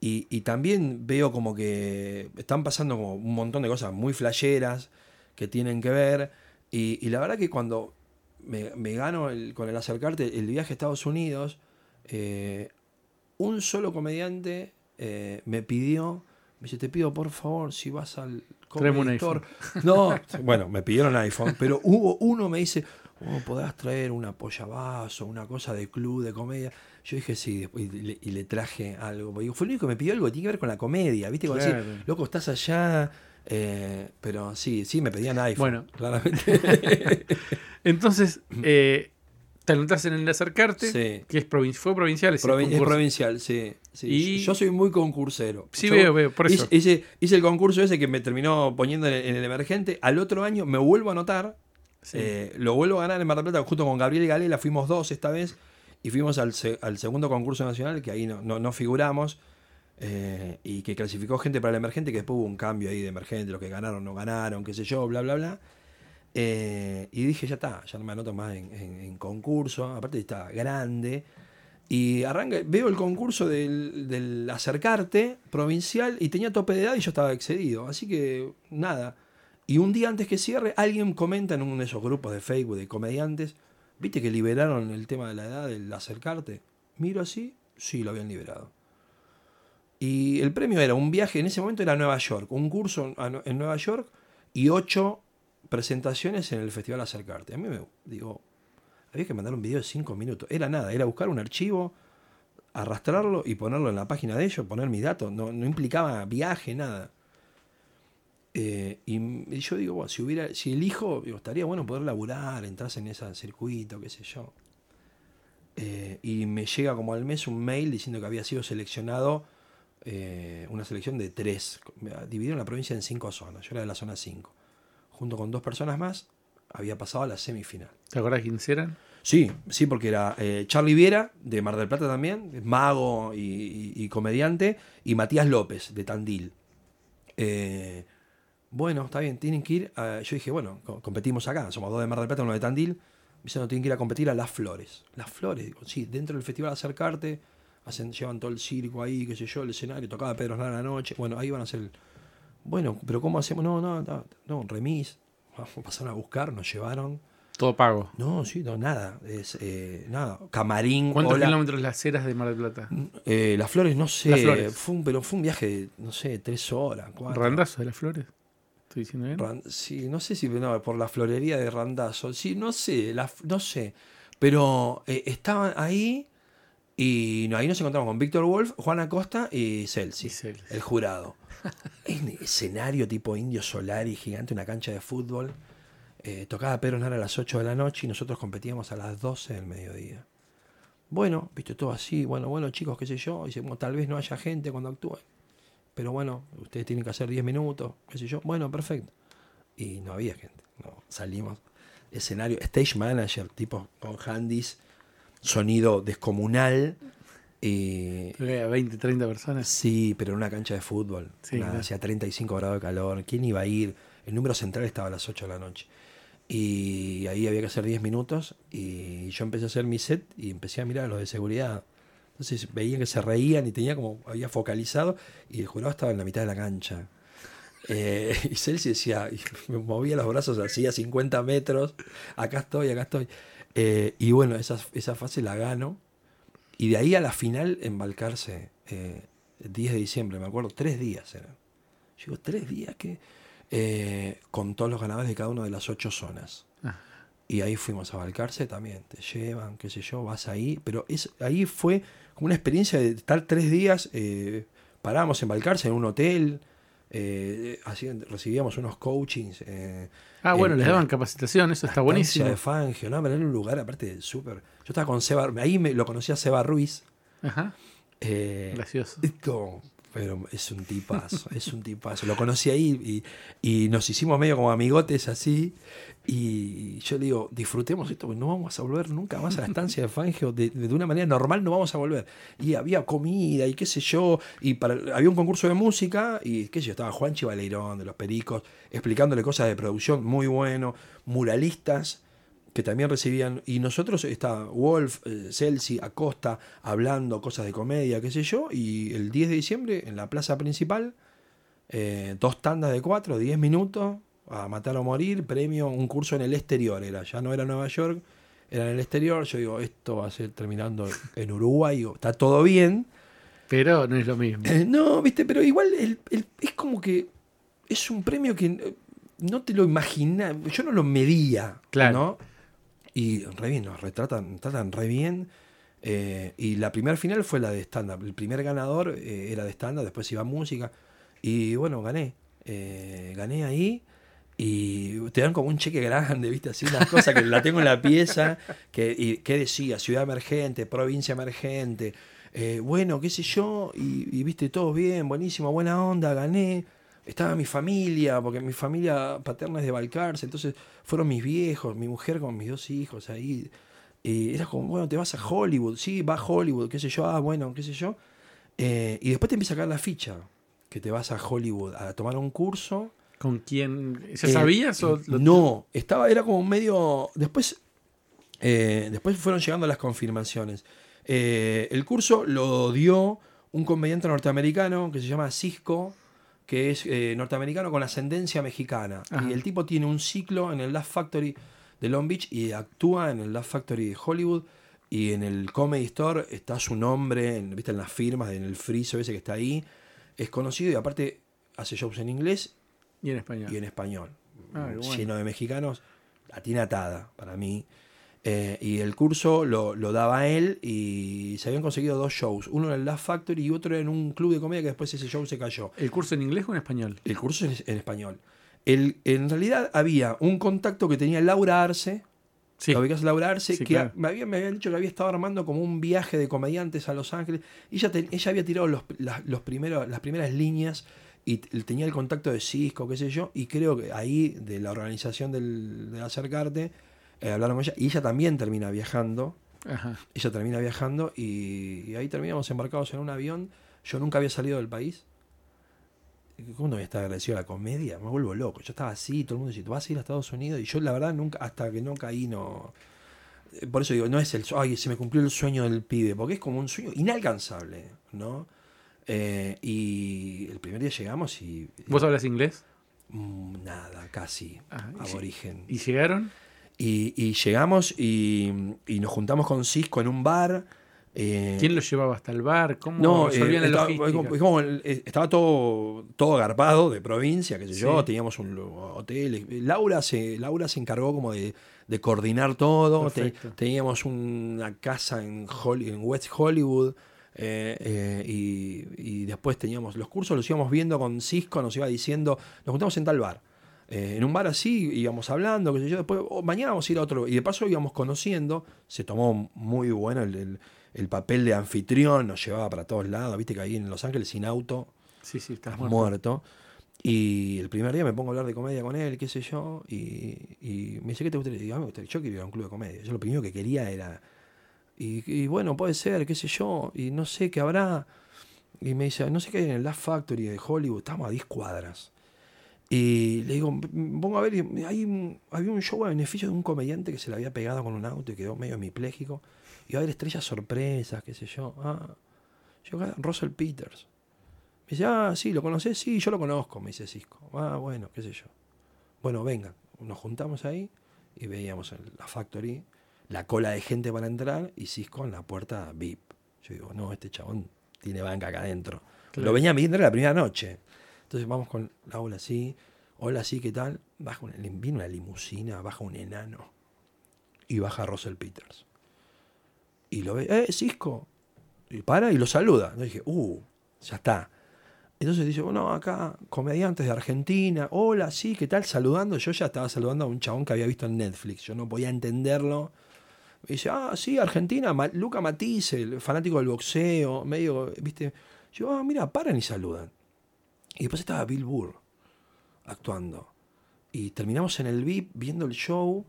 y, y también veo como que están pasando como un montón de cosas muy flasheras que tienen que ver, y, y la verdad que cuando me, me gano el- con el acercarte el viaje a Estados Unidos, eh, un solo comediante eh, me pidió, me dice, te pido por favor, si vas al Comedy Store". No, <laughs> bueno, me pidieron iPhone, pero hubo uno me dice, oh, podrás traer una polla vaso, una cosa de club de comedia. Yo dije sí, y, le, y le traje algo. Digo, fue el único que me pidió algo que tiene que ver con la comedia, ¿viste? Como Claro. decir, loco, estás allá. eh, pero sí, sí, me pedían iPhone. Bueno. claramente. <laughs> Entonces, eh, te anotás en el acercarte, Sí. que es provin- fue provincial ese Provin- es provincial, sí. sí. Y- Yo soy muy concursero. Sí, Yo veo, veo, por eso. Hice, hice- hice el concurso ese que me terminó poniendo en el, en el emergente. Al otro año me vuelvo a anotar. Sí. eh, lo vuelvo a ganar en Mar del Plata junto con Gabriel Galela. Fuimos dos esta vez. Y fuimos al, se- al segundo concurso nacional, que ahí no, no, no figuramos. eh, y que clasificó gente para el emergente, que después hubo un cambio ahí de emergente, los que ganaron no ganaron, qué sé yo, bla, bla, bla. Eh, y dije, ya está, ya no me anoto más en, en- en concurso, aparte está grande. Y arranca, veo el concurso del, del acercarte provincial y tenía tope de edad y yo estaba excedido. Así que nada. Y un día antes que cierre, alguien comenta en uno de esos grupos de Facebook de comediantes, ¿viste que liberaron el tema de la edad del acercarte? Miro así, sí, lo habían liberado. Y el premio era un viaje, en ese momento era Nueva York, un curso en Nueva York y ocho presentaciones en el Festival Acercarte. A mí me digo, había que mandar un video de cinco minutos. Era nada, era buscar un archivo, arrastrarlo y ponerlo en la página de ellos, poner mi dato. No, no implicaba viaje, nada. Eh, y, yo digo, bueno, si hubiera, si elijo, digo, estaría bueno poder laburar, entras en ese circuito, qué sé yo. Eh, y me llega como al mes un mail diciendo que había sido seleccionado eh, una selección de tres. Dividieron la provincia en cinco zonas. Yo era de la zona 5. Junto con dos personas más, había pasado a la semifinal. ¿Te acordás quiénes eran? Sí, sí, porque era eh, Charlie Viera, de Mar del Plata también, mago y, y- y comediante, y Matías López, de Tandil. Eh, bueno, está bien, tienen que ir. a- yo dije, bueno, co- competimos acá, somos dos de Mar del Plata, uno de Tandil. Me dicen, no, tienen que ir a competir a Las Flores. Las Flores, digo, sí, dentro del festival Acercarte, hacen, llevan todo el circo ahí, qué sé yo, el escenario, tocaba Pedro Aznar la noche. Bueno, ahí van a hacer. el- Bueno, pero ¿cómo hacemos? No, no, no, no remis. <laughs> Pasaron a buscar, nos llevaron. Todo pago. No, sí, no, nada. Es, eh, nada. Camarín. ¿Cuántos hola. kilómetros las eras de Mar del Plata? Eh, las flores, no sé. Las Flores. Fue un, pero fue un viaje de, no sé, tres horas. Cuatro. ¿Randazo de las flores? ¿Estoy diciendo bien? Ran- sí, no sé si no, por la florería de Randazo. Sí, no sé, la- no sé. Pero eh, estaban ahí y no, ahí nos encontramos con Víctor Wolf, Juan Acosta y Celsi, Y Celsi. el jurado. <laughs> En escenario tipo Indio Solari, gigante, una cancha de fútbol. Eh, tocaba Pedro a las 8 de la noche y nosotros competíamos a las 12 del mediodía. Bueno, viste todo así, bueno, bueno, chicos, qué sé yo, dice, bueno, tal vez no haya gente cuando actúen. Pero bueno, ustedes tienen que hacer 10 minutos, qué sé yo. Bueno, perfecto. Y no había gente. No, salimos. Escenario, stage manager, tipo con handys, sonido descomunal. Y Había 20, 30 personas. Sí, pero en una cancha de fútbol. Sí, Nada, claro. hacía 35 grados de calor. ¿Quién iba a ir? El número central estaba a las 8 de la noche. Y ahí había que hacer 10 minutos. Y yo empecé a hacer mi set y empecé a mirar a los de seguridad. Entonces veían que se reían y tenía como, había focalizado. Y el jurado estaba en la mitad de la cancha. Eh, <laughs> y Celsi decía, y me movía los brazos así a 50 metros. Acá estoy, acá estoy. Eh, y bueno, esa, esa fase la gano. Y de ahí a la final embalcarse. eh, 10 de diciembre, me acuerdo, tres días eran. Digo, tres días que... Eh, con todos los ganadores de cada una de las ocho zonas. Ah. Y ahí fuimos a Balcarce también, te llevan, qué sé yo, vas ahí. Pero es, ahí fue como una experiencia de estar tres días, eh, parábamos en Balcarce en un hotel, eh, recibíamos unos coachings. eh, Ah, bueno, en- les daban capacitación, eso está buenísimo. de Fangio, ¿no? Pero era un lugar aparte súper... Yo estaba con Seba, ahí me, lo conocí a Seba Ruiz. Ajá, eh, gracioso. como- pero es un tipazo, es un tipazo. Lo conocí ahí y, y nos hicimos medio como amigotes así. Y yo digo, disfrutemos esto, porque no vamos a volver nunca más a la estancia de Fangio. De, de una manera normal no vamos a volver. Y había comida y qué sé yo. Y para, había un concurso de música y qué sé yo, estaba Juanchi Baleirón de Los Pericos explicándole cosas de producción muy bueno. Muralistas que también recibían, y nosotros está Wolf, eh, Celsi, Acosta, hablando cosas de comedia, qué sé yo, y el 10 de diciembre en la plaza principal, eh, dos tandas de cuatro, 10 minutos, a matar o morir, premio, un curso en el exterior, era, ya no era Nueva York, era en el exterior, yo digo, esto va a ser terminando en Uruguay, digo, está todo bien, Pero no es lo mismo. eh, no, viste, pero igual el- el- es como que es un premio que eh, no te lo imaginas, yo no lo medía, Claro. ¿no? Y re bien, nos retratan tratan re bien. eh, y la primera final fue la de stand-up. El primer ganador eh, era de stand-up, después iba música. Y bueno, gané. eh, gané ahí. Y te dan como un cheque grande, ¿viste? Así, unas cosas que la tengo en la pieza. Que, y, ¿Qué decía? Ciudad emergente, provincia emergente. bueno, qué sé yo. Y, y, viste, todo bien, buenísimo, buena onda, gané. Estaba mi familia, porque mi familia paterna es de Balcarce, entonces fueron mis viejos, mi mujer con mis dos hijos ahí. Y era como, bueno, te vas a Hollywood, sí, va a Hollywood, qué sé yo, ah, bueno, qué sé yo. Eh, y después te empieza a caer la ficha, que te vas a Hollywood a tomar un curso. ¿Con quién? ¿Ya Eh, sabías o lo- No, estaba, era como medio. Después, eh, después fueron llegando las confirmaciones. Eh, el curso lo dio un comediante norteamericano que se llama Cisco, que es eh, norteamericano con ascendencia mexicana. Ajá. Y el tipo tiene un ciclo en el Laugh Factory de Long Beach y actúa en el Laugh Factory de Hollywood. Y en el Comedy Store está su nombre, en, ¿viste? en las firmas, en el friso ese que está ahí. Es conocido y aparte hace shows en inglés Y en español. y en español. Ah, bueno. Lleno de mexicanos. La tiene atada para mí. Eh, y el curso lo, lo daba él y se habían conseguido dos shows. Uno en el Laugh Factory y otro en un club de comedia que después ese show se cayó. ¿El curso en inglés o en español? El curso es en español. El, en realidad había un contacto que tenía Laura Arce. Sí. La ubicás a Laura Arce, Sí, que claro. me, había, me habían dicho que había estado armando como un viaje de comediantes a Los Ángeles. Y ella, te- ella había tirado los, las- los primeros, las primeras líneas y tenía el contacto de Cisco, qué sé yo. Y creo que ahí, de la organización del, de Acercarte, eh, hablaron con ella. Y ella también termina viajando. Ajá. Ella termina viajando y, y ahí terminamos embarcados en un avión. Yo nunca había salido del país. ¿Cómo no voy a estar agradecido a la comedia? Me vuelvo loco. Yo estaba así, todo el mundo dice, ¿tú vas a ir a Estados Unidos? Y yo la verdad nunca, hasta que no caí, no... Eh, Por eso digo, no es el ay, se me cumplió el sueño del pibe, porque es como un sueño inalcanzable, ¿no? Eh, y el primer día llegamos y... ¿Vos hablas inglés? Mm, Nada, casi, Ah, aborigen. ¿Y llegaron? Y, y llegamos y, y nos juntamos con Cisco en un bar. eh, ¿Quién lo llevaba hasta el bar? ¿Cómo no, resolvían eh, estaba, como- eh, estaba todo, todo agarpado de provincia, qué sé yo, teníamos un hotel. Laura se, Laura se encargó como de, de coordinar todo. teníamos una casa en, Holly- en West Hollywood. eh, eh, y, y después teníamos los cursos, los íbamos viendo con Cisco, nos iba diciendo, nos juntamos en tal bar. Eh, en un bar así íbamos hablando, qué sé yo, después "Oh, mañana vamos a ir a otro. Y de paso íbamos conociendo, se tomó muy bueno el, el- el papel de anfitrión, nos llevaba para todos lados, viste que ahí en Los Ángeles sin auto, Sí, sí, estás estás muerto. muerto. Y el primer día me pongo a hablar de comedia con él, qué sé yo, y, y me dice, ¿qué te gustaría? Y digo, "A mí me gustaría- yo quiero ir a un club de comedia. Yo lo primero que quería era, y, y bueno, puede ser, qué sé yo, y no sé qué habrá. Y me dice, no sé qué hay en el Laugh Factory de Hollywood, estamos a 10 cuadras. Y le digo, "M- pongo a ver, hay un- había un show a beneficio de un comediante que se le había pegado con un auto y quedó medio hemipléjico. Y va a haber estrellas sorpresas, qué sé yo. Ah, yo, acá, Russell Peters. Me dice, ah, sí, ¿lo conoces? Sí, yo lo conozco, me dice Cisco. Ah, bueno, qué sé yo. Bueno, venga, nos juntamos ahí y veíamos en la factory la cola de gente para entrar y Cisco en la puerta VIP. Yo digo, no, este chabón tiene banca acá adentro. Claro. Lo venía era la primera noche. Entonces vamos con la ola así, hola sí, ¿qué tal? Baja una, viene una limusina, baja un enano y baja Russell Peters. Y lo ve, eh, Cisco. Y para y lo saluda. Entonces dije, uh, ya está. Entonces dice, bueno, acá comediantes de Argentina, hola, sí, ¿qué tal? Saludando. Yo ya estaba saludando a un chabón que había visto en Netflix. Yo no podía entenderlo. Y dice, ah, sí, Argentina, Luca Matisse, el fanático del boxeo, medio, viste. Yo, ah, mira, paran y saludan. Y después estaba Bill Burr actuando. Y terminamos en el VIP viendo el show.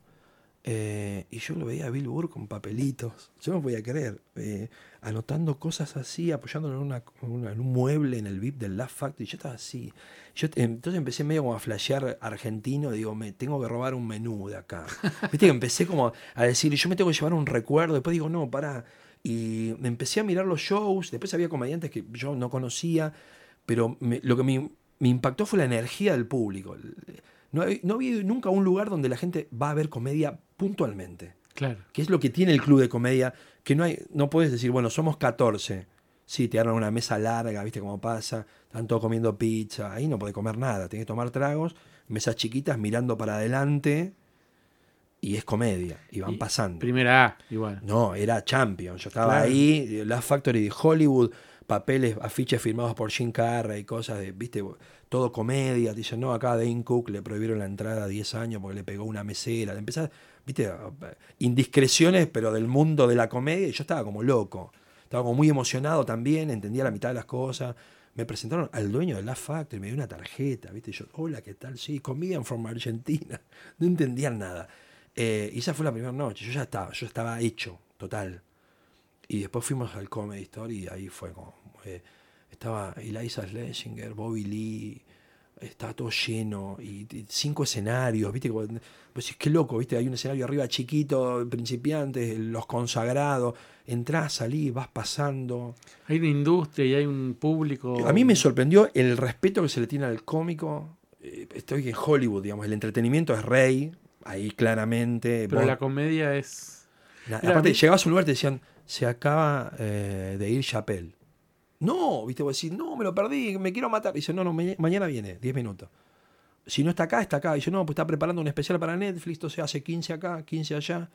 eh, y yo lo veía a Bill Burr con papelitos. Yo no podía creer. eh, anotando cosas así, apoyándolo en, una- una- en un mueble en el VIP del Laugh Factory. Yo estaba así. Yo, te- entonces empecé medio como a flashear argentino. Digo, me tengo que robar un menú de acá. <laughs> Viste que empecé como a decir, yo me tengo que llevar un recuerdo. Después digo, no, para. Y empecé a mirar los shows. Después había comediantes que yo no conocía. Pero me- lo que me, me impactó fue la energía del público. No, había nunca un lugar donde la gente va a ver comedia puntualmente. Claro. Que es lo que tiene el club de comedia. Que no hay, no puedes decir, bueno, somos 14. Sí, te arman una mesa larga, viste cómo pasa. Están todos comiendo pizza. Ahí no podés comer nada. Tenés que tomar tragos. Mesas chiquitas mirando para adelante. Y es comedia. Y van Y pasando. Primera A, igual. No, era Champion. Yo estaba Claro. ahí, la Factory de Hollywood, papeles, afiches firmados por Jim Carrey, cosas de, viste, todo comedia. Dicen, no, acá a Dane Cook le prohibieron la entrada a 10 años porque le pegó una mesera. Le empezás, viste, indiscreciones, pero del mundo de la comedia. Y yo estaba como loco. Estaba como muy emocionado también, entendía la mitad de las cosas. Me presentaron al dueño de la Factory, me dio una tarjeta, ¿viste? Yo, hola, ¿qué tal? Sí, comedian from Argentina. <laughs> No entendían nada. Eh, y esa fue la primera noche. Yo ya estaba, yo estaba hecho, total. Y después fuimos al Comedy Store y ahí fue como. eh, estaba Eliza Schlesinger, Bobby Lee, estaba todo lleno y, y cinco escenarios, ¿viste? Como- decís, qué loco, ¿viste? Hay un escenario arriba chiquito, principiantes, los consagrados. Entrás, salís, vas pasando. Hay una industria y hay un público. A mí me sorprendió el respeto que se le tiene al cómico. Eh, Estoy en Hollywood, digamos, el entretenimiento es rey, ahí claramente. Pero Vos- la comedia es. Aparte, mí- llegabas a un lugar y te decían, se acaba eh, de ir Chappelle. No, viste, vos decís, no, me lo perdí, me quiero matar. Y dice, no, no, maña- mañana viene, 10 minutos. Si no está acá, está acá. Y dice, no, pues está preparando un especial para Netflix, entonces hace 15 acá, 15 allá.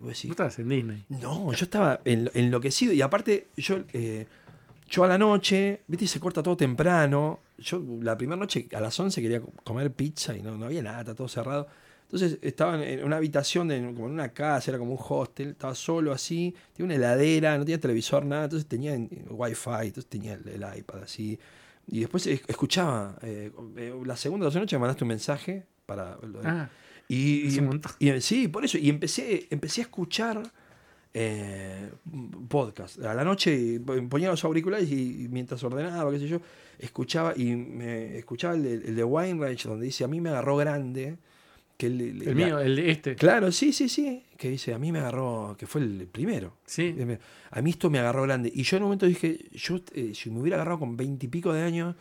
Y vos decís, Vos estabas en Disney. no, yo estaba en- enloquecido. Y aparte, yo, eh, yo a la noche, viste, se corta todo temprano. Yo la primera noche a las 11 quería comer pizza y no, no había nada, está todo cerrado. Entonces estaba en una habitación, de, como en una casa, era como un hostel, estaba solo así, tenía una heladera, no tenía televisor, nada, entonces tenía en- wifi, entonces tenía el, el iPad así. Y después es- escuchaba, eh, eh, la segunda o tercera noche me mandaste un mensaje para... Ah, y, es y- un montón. y, sí, por eso. Y empecé, empecé a escuchar eh, podcast. A la noche ponía los auriculares y, mientras ordenaba, qué sé yo, escuchaba y me escuchaba el, de- el de Weinreich donde dice a mí me agarró grande. Que el, el- el la- mío, el de este. Claro, sí, sí, sí. Que dice a mí me agarró, que fue el primero. Sí. A mí esto me agarró grande. Y yo en un momento dije, yo eh, si me hubiera agarrado con veintipico de años,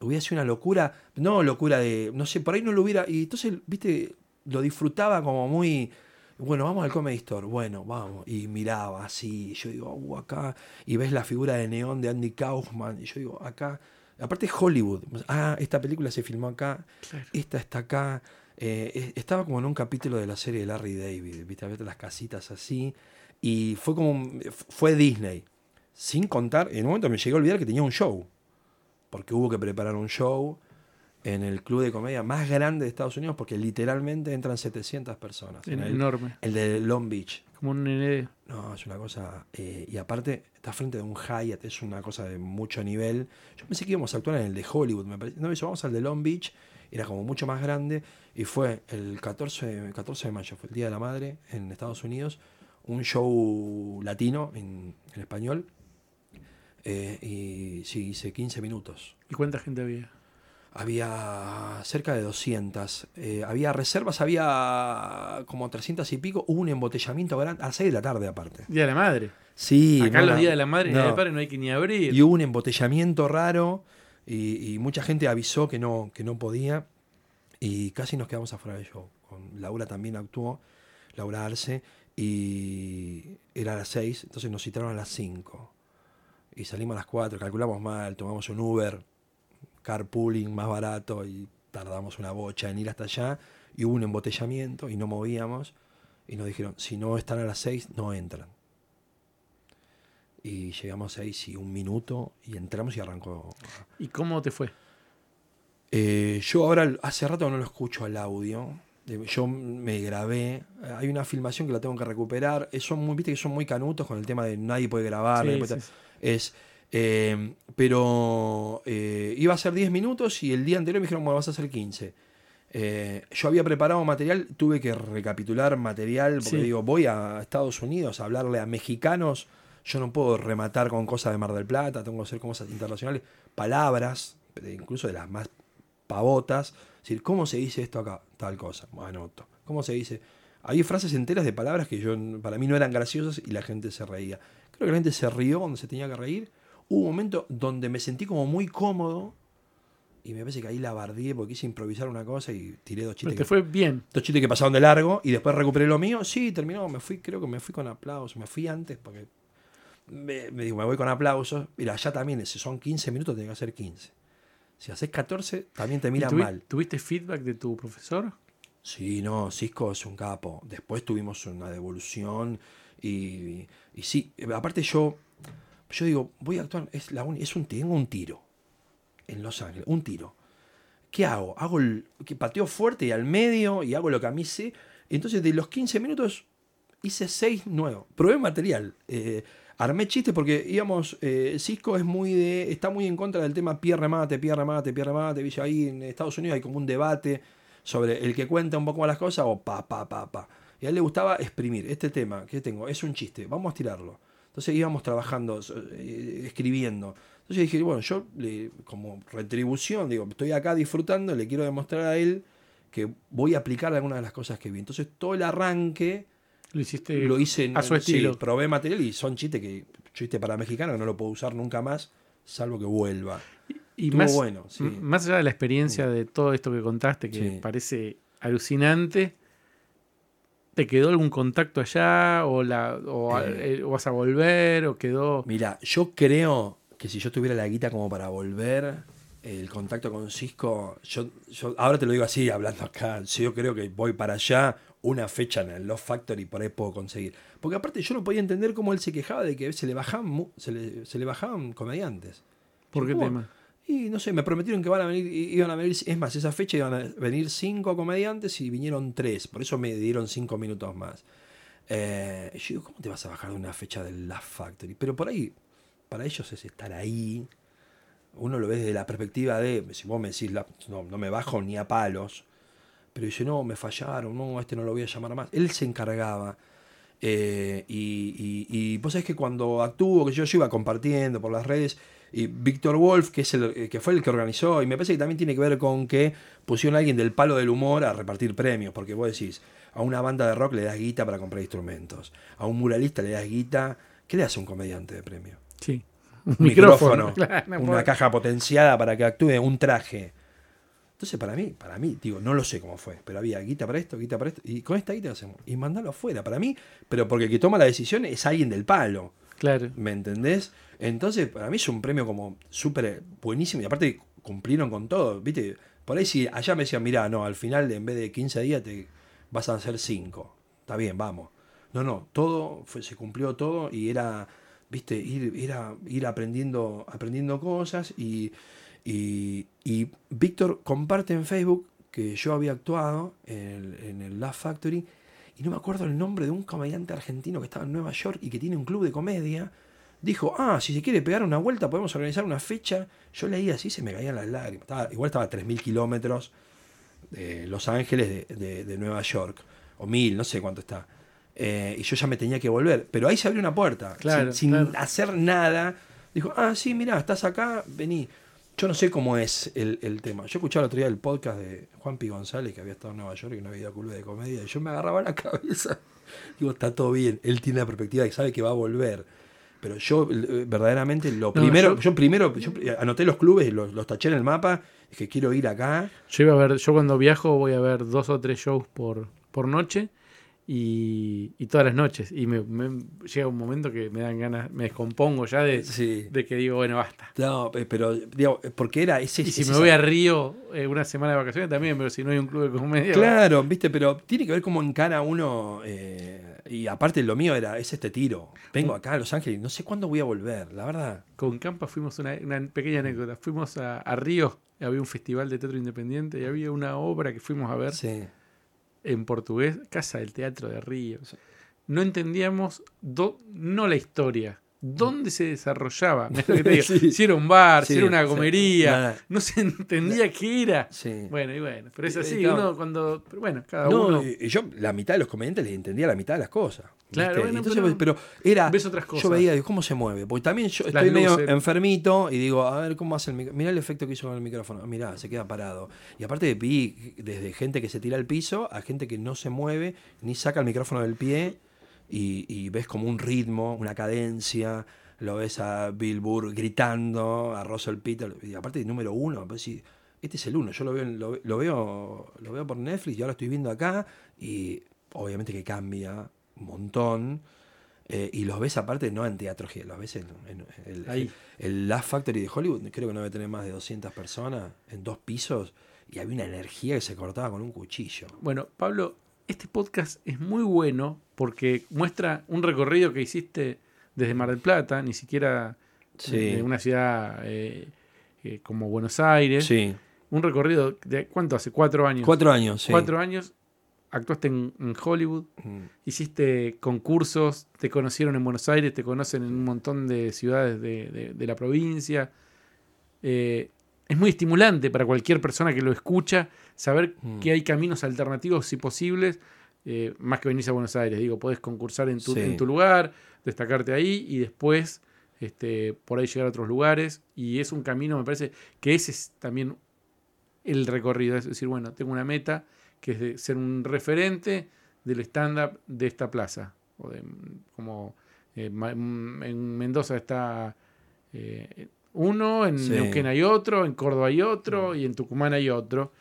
hubiera sido una locura. No locura de, no sé, por ahí no lo hubiera. Y entonces, viste, lo disfrutaba como muy. Bueno, vamos al Comedy Store. Bueno, vamos. Y miraba así. Y yo digo, uh, acá. Y ves la figura de neón de Andy Kaufman. Y yo digo, acá. Aparte Hollywood. Ah, esta película se filmó acá. Claro. Esta está acá. Eh, es- estaba como en un capítulo de la serie de Larry David, viste, las casitas así. Y fue como. fue Disney. Sin contar, en un momento me llegué a olvidar que tenía un show. Porque hubo que preparar un show en el club de comedia más grande de Estados Unidos, porque literalmente entran 700 personas. En el, enorme. el de Long Beach. Como un nene. No, es una cosa. eh, y aparte, está frente de un Hyatt, es una cosa de mucho nivel. Yo pensé que íbamos a actuar en el de Hollywood, me parece. No, eso, vamos al de Long Beach, era como mucho más grande. Y fue el 14, de- 14 de mayo, fue el Día de la Madre en Estados Unidos. Un show latino en, en español. Eh, y sí, hice 15 minutos. ¿Y cuánta gente había? Había cerca de 200. Eh, había reservas, había como 300 y pico. Hubo un embotellamiento grande a las 6 de la tarde, aparte. Día de la madre. Sí, Acá no, los días de la madre y no. día del padre no hay que ni abrir. Y hubo un embotellamiento raro y, mucha gente avisó que no, que no podía y casi nos quedamos afuera del show. Con Laura también actuó, Laura Arce, y era a las 6, entonces nos citaron a las 5. Y salimos a las 4, calculamos mal, tomamos un Uber, carpooling más barato y tardamos una bocha en ir hasta allá. Y hubo un embotellamiento y no movíamos. Y nos dijeron, si no están a las 6, no entran. Y llegamos a 6 y un minuto y entramos y arrancó. ¿Y cómo te fue? Eh, yo ahora hace rato no lo escucho al audio. Eh, Yo me grabé. Hay una filmación que la tengo que recuperar. Eh, Son muy, viste que son muy canutos con el tema de nadie puede grabar. Sí, nadie puede- sí, sí. Es, eh, pero eh, iba a ser 10 minutos y el día anterior me dijeron, bueno, vas a hacer 15. Eh, yo había preparado material, tuve que recapitular material, porque Sí. digo, voy a Estados Unidos a hablarle a mexicanos, yo no puedo rematar con cosas de Mar del Plata, tengo que hacer cosas internacionales, palabras, incluso de las más pavotas, es decir, ¿cómo se dice esto acá? Tal cosa, anoto. ¿Cómo se dice? Hay frases enteras de palabras que yo para mí no eran graciosas y la gente se reía. Creo que la gente se rió cuando se tenía que reír. Hubo un momento donde me sentí como muy cómodo y me parece que ahí la bardié porque quise improvisar una cosa y tiré dos Pero chistes, te que, fue bien. dos chistes que pasaron de largo y después recuperé lo mío. Sí, terminó, me fui, creo que me fui con aplausos, me fui antes porque me, me digo, me voy con aplausos. Mira, ya también, si son 15 minutos, tengo que hacer 15. Si haces 14, también te ¿Y miran tuvi- mal. ¿Tuviste feedback de tu profesor? Sí, no, Cisco es un capo. Después tuvimos una devolución y, y sí, aparte yo, yo digo, voy a actuar, es, la uni- es un, tengo un tiro en Los Ángeles, un tiro. ¿Qué hago? Hago el, que pateo fuerte y al medio y hago lo que a mí sé. Entonces de los 15 minutos hice 6 nuevos. Probé material. eh, armé chistes porque íbamos, eh, Cisco es muy de, está muy en contra del tema pierre mate, pierre mate, pierre mate. ¿viste? Ahí en Estados Unidos hay como un debate sobre el que cuenta un poco más las cosas o pa, pa, pa, pa. Y a él le gustaba exprimir. Este tema que tengo es un chiste, vamos a tirarlo. Entonces íbamos trabajando, eh, escribiendo. Entonces dije, bueno, yo le- como retribución, digo, estoy acá disfrutando, le quiero demostrar a él que voy a aplicar algunas de las cosas que vi. Entonces todo el arranque Lo hiciste lo hice en- a su sí, estilo. probé material y son chistes que chiste para mexicano que no lo puedo usar nunca más, salvo que vuelva. y más, bueno, sí. más allá de la experiencia de todo esto que contaste, que Sí. parece alucinante, ¿te quedó algún contacto allá? ¿O, la, o, Eh. eh, o vas a volver? ¿O quedó...? Mira, yo creo que si yo tuviera la guita como para volver, el contacto con Cisco, yo, yo ahora te lo digo así, hablando acá, si yo creo que voy para allá, una fecha en el Love Factory por ahí puedo conseguir. Porque aparte yo no podía entender cómo él se quejaba de que se le bajaban, se le, se le bajaban comediantes. ¿Por qué ¿Cómo? tema? Y no sé, me prometieron que van a venir, iban a venir, es más, esa fecha iban a venir cinco comediantes y vinieron tres, por eso me dieron cinco minutos más. Eh, yo digo, ¿cómo te vas a bajar de una fecha del Laugh Factory? Pero por ahí, para ellos es estar ahí. Uno lo ve desde la perspectiva de, si vos me decís, no, no me bajo ni a palos, pero dice, no, me fallaron, no, a este no lo voy a llamar más. Él se encargaba. Eh, y, y, y vos sabés que cuando actúo, que yo, yo iba compartiendo por las redes, y Víctor Wolf, que, es el, eh, que fue el que organizó, y me parece que también tiene que ver con que pusieron a alguien del palo del humor a repartir premios, porque vos decís, a una banda de rock le das guita para comprar instrumentos, a un muralista le das guita, ¿qué le hace a un comediante de premio? Sí. Un micrófono, micrófono, <laughs> claro, no una caja potenciada para que actúe, un traje. Entonces, para mí, para mí, digo, no lo sé cómo fue, pero había guita para esto, guita para esto, y con esta guita hacemos, y mandalo afuera, para mí, pero porque el que toma la decisión es alguien del palo. Claro. ¿Me entendés? Entonces, para mí es un premio como súper buenísimo y aparte cumplieron con todo, ¿viste? Por ahí si allá me decían, mirá, no, al final en vez de 15 días te vas a hacer 5. Está bien, vamos. No, no, todo fue, se cumplió todo y era, ¿viste? Ir, era ir aprendiendo, aprendiendo cosas y, y, y Víctor comparte en Facebook que yo había actuado en el, en el Laugh Factory y no me acuerdo el nombre de un comediante argentino que estaba en Nueva York y que tiene un club de comedia. Dijo, ah, si se quiere pegar una vuelta, podemos organizar una fecha. Yo leí así, se me caían las lágrimas. Estaba- igual estaba a 3.000 kilómetros de Los Ángeles de, de- de Nueva York. O 1.000, no sé cuánto está. Eh, y yo ya me tenía que volver. Pero ahí se abrió una puerta. Claro, sin sin claro. hacer nada. Dijo, ah, sí, mira, estás acá, vení. Yo no sé cómo es el, el tema. Yo escuchaba el otro día el podcast de Juan P. González, que había estado en Nueva York y no había club de comedia, y yo me agarraba la <laughs> cabeza. Digo, está todo bien. Él tiene la perspectiva de que sabe que va a volver. Pero yo, eh, verdaderamente, lo primero, yo- yo, primero, yo anoté los clubes, los, los taché en el mapa, dije, quiero ir acá. Yo iba a ver, yo cuando viajo voy a ver dos o tres shows por, por noche y, y todas las noches. Y me, me- llega un momento que me dan ganas, me descompongo ya de, Sí. de que digo, bueno, basta. No, pe- pero, digo, porque era ese. Y si me voy a Río eh, una semana de vacaciones también, pero si no hay un club de comedia. Claro, viste, pero tiene que ver cómo encara uno. eh, y aparte, lo mío era, es este tiro. Vengo acá a Los Ángeles no sé cuándo voy a volver, la verdad. Con Campa fuimos una, una pequeña anécdota. Fuimos a, a Río, había un festival de teatro independiente y había una obra que fuimos a ver Sí. En portugués, Casa del Teatro de Río. No entendíamos, do- no la historia, dónde se desarrollaba. <laughs> <laughs> Sí. Si era un bar, si Sí, era una sí. Nada. no se entendía qué era. Bueno, y bueno, pero es Eh, así, claro. uno cuando. pero bueno, cada No, uno yo la mitad de los comediantes les entendía la mitad de las cosas. Claro, bueno, Entonces, pero pero, era. ves otras cosas. Yo veía, digo, ¿cómo se mueve? Porque también yo Las estoy medio enfermito y digo, a ver cómo hace el micrófono. Mirá el efecto que hizo con el micrófono. Ah, Mirá, se queda parado. Y aparte vi desde gente que se tira al piso a gente que no se mueve ni saca el micrófono del pie y, y ves como un ritmo, una cadencia. Lo ves a Bill Burr gritando, a Russell Peter. Y aparte número uno, pues sí, este es el uno. Yo lo veo, lo, lo veo, lo veo por Netflix y ahora estoy viendo acá y obviamente que cambia un montón. Eh, y los ves aparte no en teatro, los ves en, en el, el Laugh Factory de Hollywood, creo que no debe tener más de 200 personas en dos pisos y había una energía que se cortaba con un cuchillo. Bueno, Pablo, este podcast es muy bueno porque muestra un recorrido que hiciste desde Mar del Plata, ni siquiera Sí. de una ciudad eh, eh, como Buenos Aires. Sí, Un recorrido de ¿cuánto hace? Cuatro años. cuatro años, sí. Cuatro años. Actuaste en, en Hollywood, Mm. hiciste concursos, te conocieron en Buenos Aires, te conocen en un montón de ciudades de, de- de la provincia. Eh, es muy estimulante para cualquier persona que lo escucha saber Mm. que hay caminos alternativos y posibles, eh, más que venirse a Buenos Aires. Digo, podés concursar en tu, Sí. en tu lugar, destacarte ahí y después este, por ahí llegar a otros lugares. Y es un camino, me parece que ese es también el recorrido. Es decir, bueno, tengo una meta que es de ser un referente del stand-up de esta plaza. O de, como eh, en Mendoza está eh, uno, en Sí. Neuquén hay otro, en Córdoba hay otro y en Tucumán hay otro.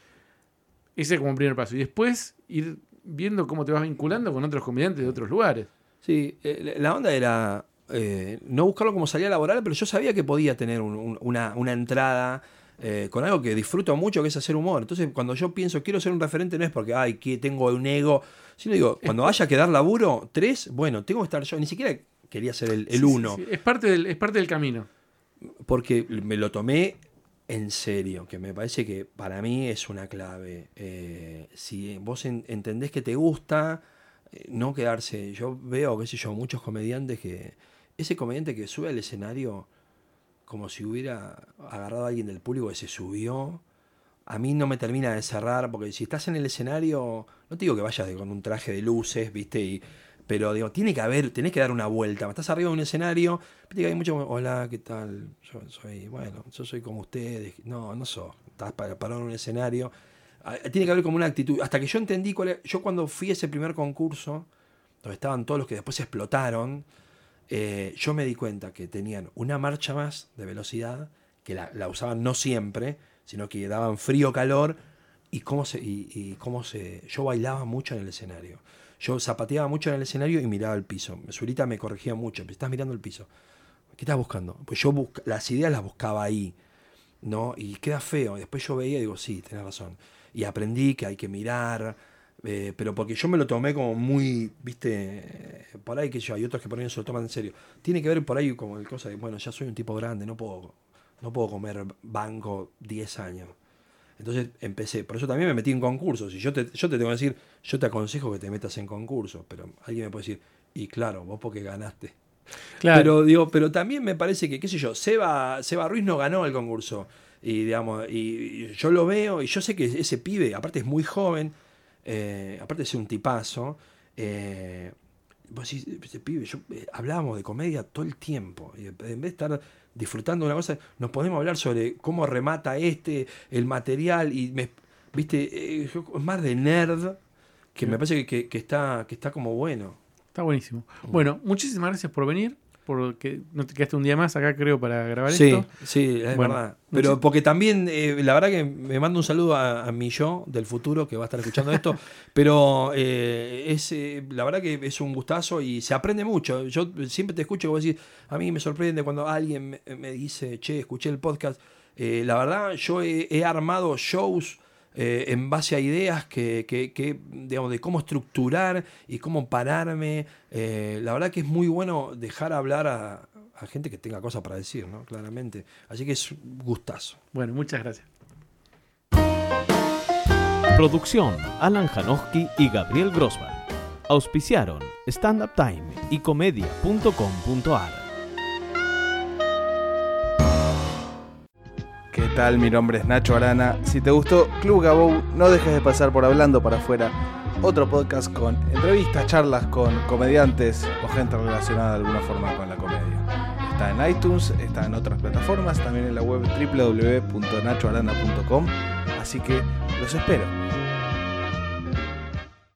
Ese como un primer paso. Y después ir viendo cómo te vas vinculando con otros comediantes de otros lugares. Sí, eh, la onda era eh, no buscarlo como salida laboral, pero yo sabía que podía tener un- un- una, una entrada eh, con algo que disfruto mucho, que es hacer humor. Entonces, cuando yo pienso quiero ser un referente, no es porque, ay, que tengo un ego, sino digo, cuando haya que dar laburo, tres, bueno, tengo que estar yo. Ni siquiera quería ser el, el Sí, sí, uno. sí. Es, parte del, es parte del camino. porque me lo tomé en serio, que me parece que para mí es una clave. Eh, si vos en- entendés que te gusta, eh, no quedarse. Yo veo, qué sé yo, muchos comediantes que. Ese comediante que sube al escenario como si hubiera agarrado a alguien del público que se subió. A mí no me termina de cerrar, porque si estás en el escenario, no te digo que vayas con un traje de luces, ¿viste? Y, pero digo, tiene que haber, tenés que dar una vuelta. Estás arriba de un escenario, que hay mucho, hola, ¿qué tal? Yo soy, bueno, yo soy como ustedes. No, no sos. Estás para- parado en un escenario. Ah, Tiene que haber como una actitud. Hasta que yo entendí cuál era- Yo cuando fui a ese primer concurso, donde estaban todos los que después explotaron, eh, yo me di cuenta que tenían una marcha más de velocidad, que la, la usaban no siempre, sino que daban frío, calor, y cómo se, y, y cómo se. Yo bailaba mucho en el escenario. Yo zapateaba mucho en el escenario y miraba el piso. Zurita me corregía mucho. Estás mirando el piso. ¿Qué estás buscando? Pues yo busca- las ideas las buscaba ahí. ¿No? Y queda feo. Después yo veía y digo, sí, tenés razón. Y aprendí que hay que mirar. eh, pero porque yo me lo tomé como muy, viste, por ahí que yo, hay otros que por ahí no se lo toman en serio. Tiene que ver por ahí como el cosa de, bueno, ya soy un tipo grande, no puedo, no puedo comer banco 10 años. Entonces empecé, por eso también me metí en concursos. Y yo te, yo te tengo que decir, yo te aconsejo que te metas en concursos, pero alguien me puede decir, y claro, vos porque ganaste. Claro. Pero digo, pero también me parece que, qué sé yo, Seba, Seba Ruiz no ganó el concurso. Y digamos, y, y yo lo veo, y yo sé que ese pibe, aparte es muy joven, eh, aparte ser un tipazo, eh, vos decís, ese pibe, yo, eh, hablábamos de comedia todo el tiempo. Y en vez de estar disfrutando de una cosa, nos podemos hablar sobre cómo remata este, el material, y me, viste, eh, yo- es más de nerd, que me parece que, que- que está, que está como bueno. Está buenísimo. Bueno, muchísimas gracias por venir. Porque no te quedaste un día más acá, creo, para grabar Sí, esto. sí, es Bueno, verdad. Pero porque también, eh, la verdad que me mando un saludo a, a mi yo del futuro que va a estar escuchando esto. <laughs> pero eh, es, eh, la verdad que es un gustazo y se aprende mucho. Yo siempre te escucho vos decís, a mí me sorprende cuando alguien me, me dice, che, escuché el podcast. Eh, la verdad, yo he, he armado shows eh, en base a ideas que, que- digamos, de cómo estructurar y cómo pararme. Eh, la verdad que es muy bueno dejar hablar a, gente que tenga cosas para decir, ¿no? Claramente. Así que es gustazo. Bueno, muchas gracias. Producción Alan Janowski y Gabriel Grossman. Auspiciaron Stand Up Time y comedia.com.ar. ¿Qué tal? Mi nombre es Nacho Arana. Si te gustó Club Gabou, no dejes de pasar por Hablando para afuera, otro podcast con entrevistas, charlas con comediantes o gente relacionada de alguna forma con la comedia. Está en iTunes, está en otras plataformas, también en la web www.nachoarana.com. Así que los espero.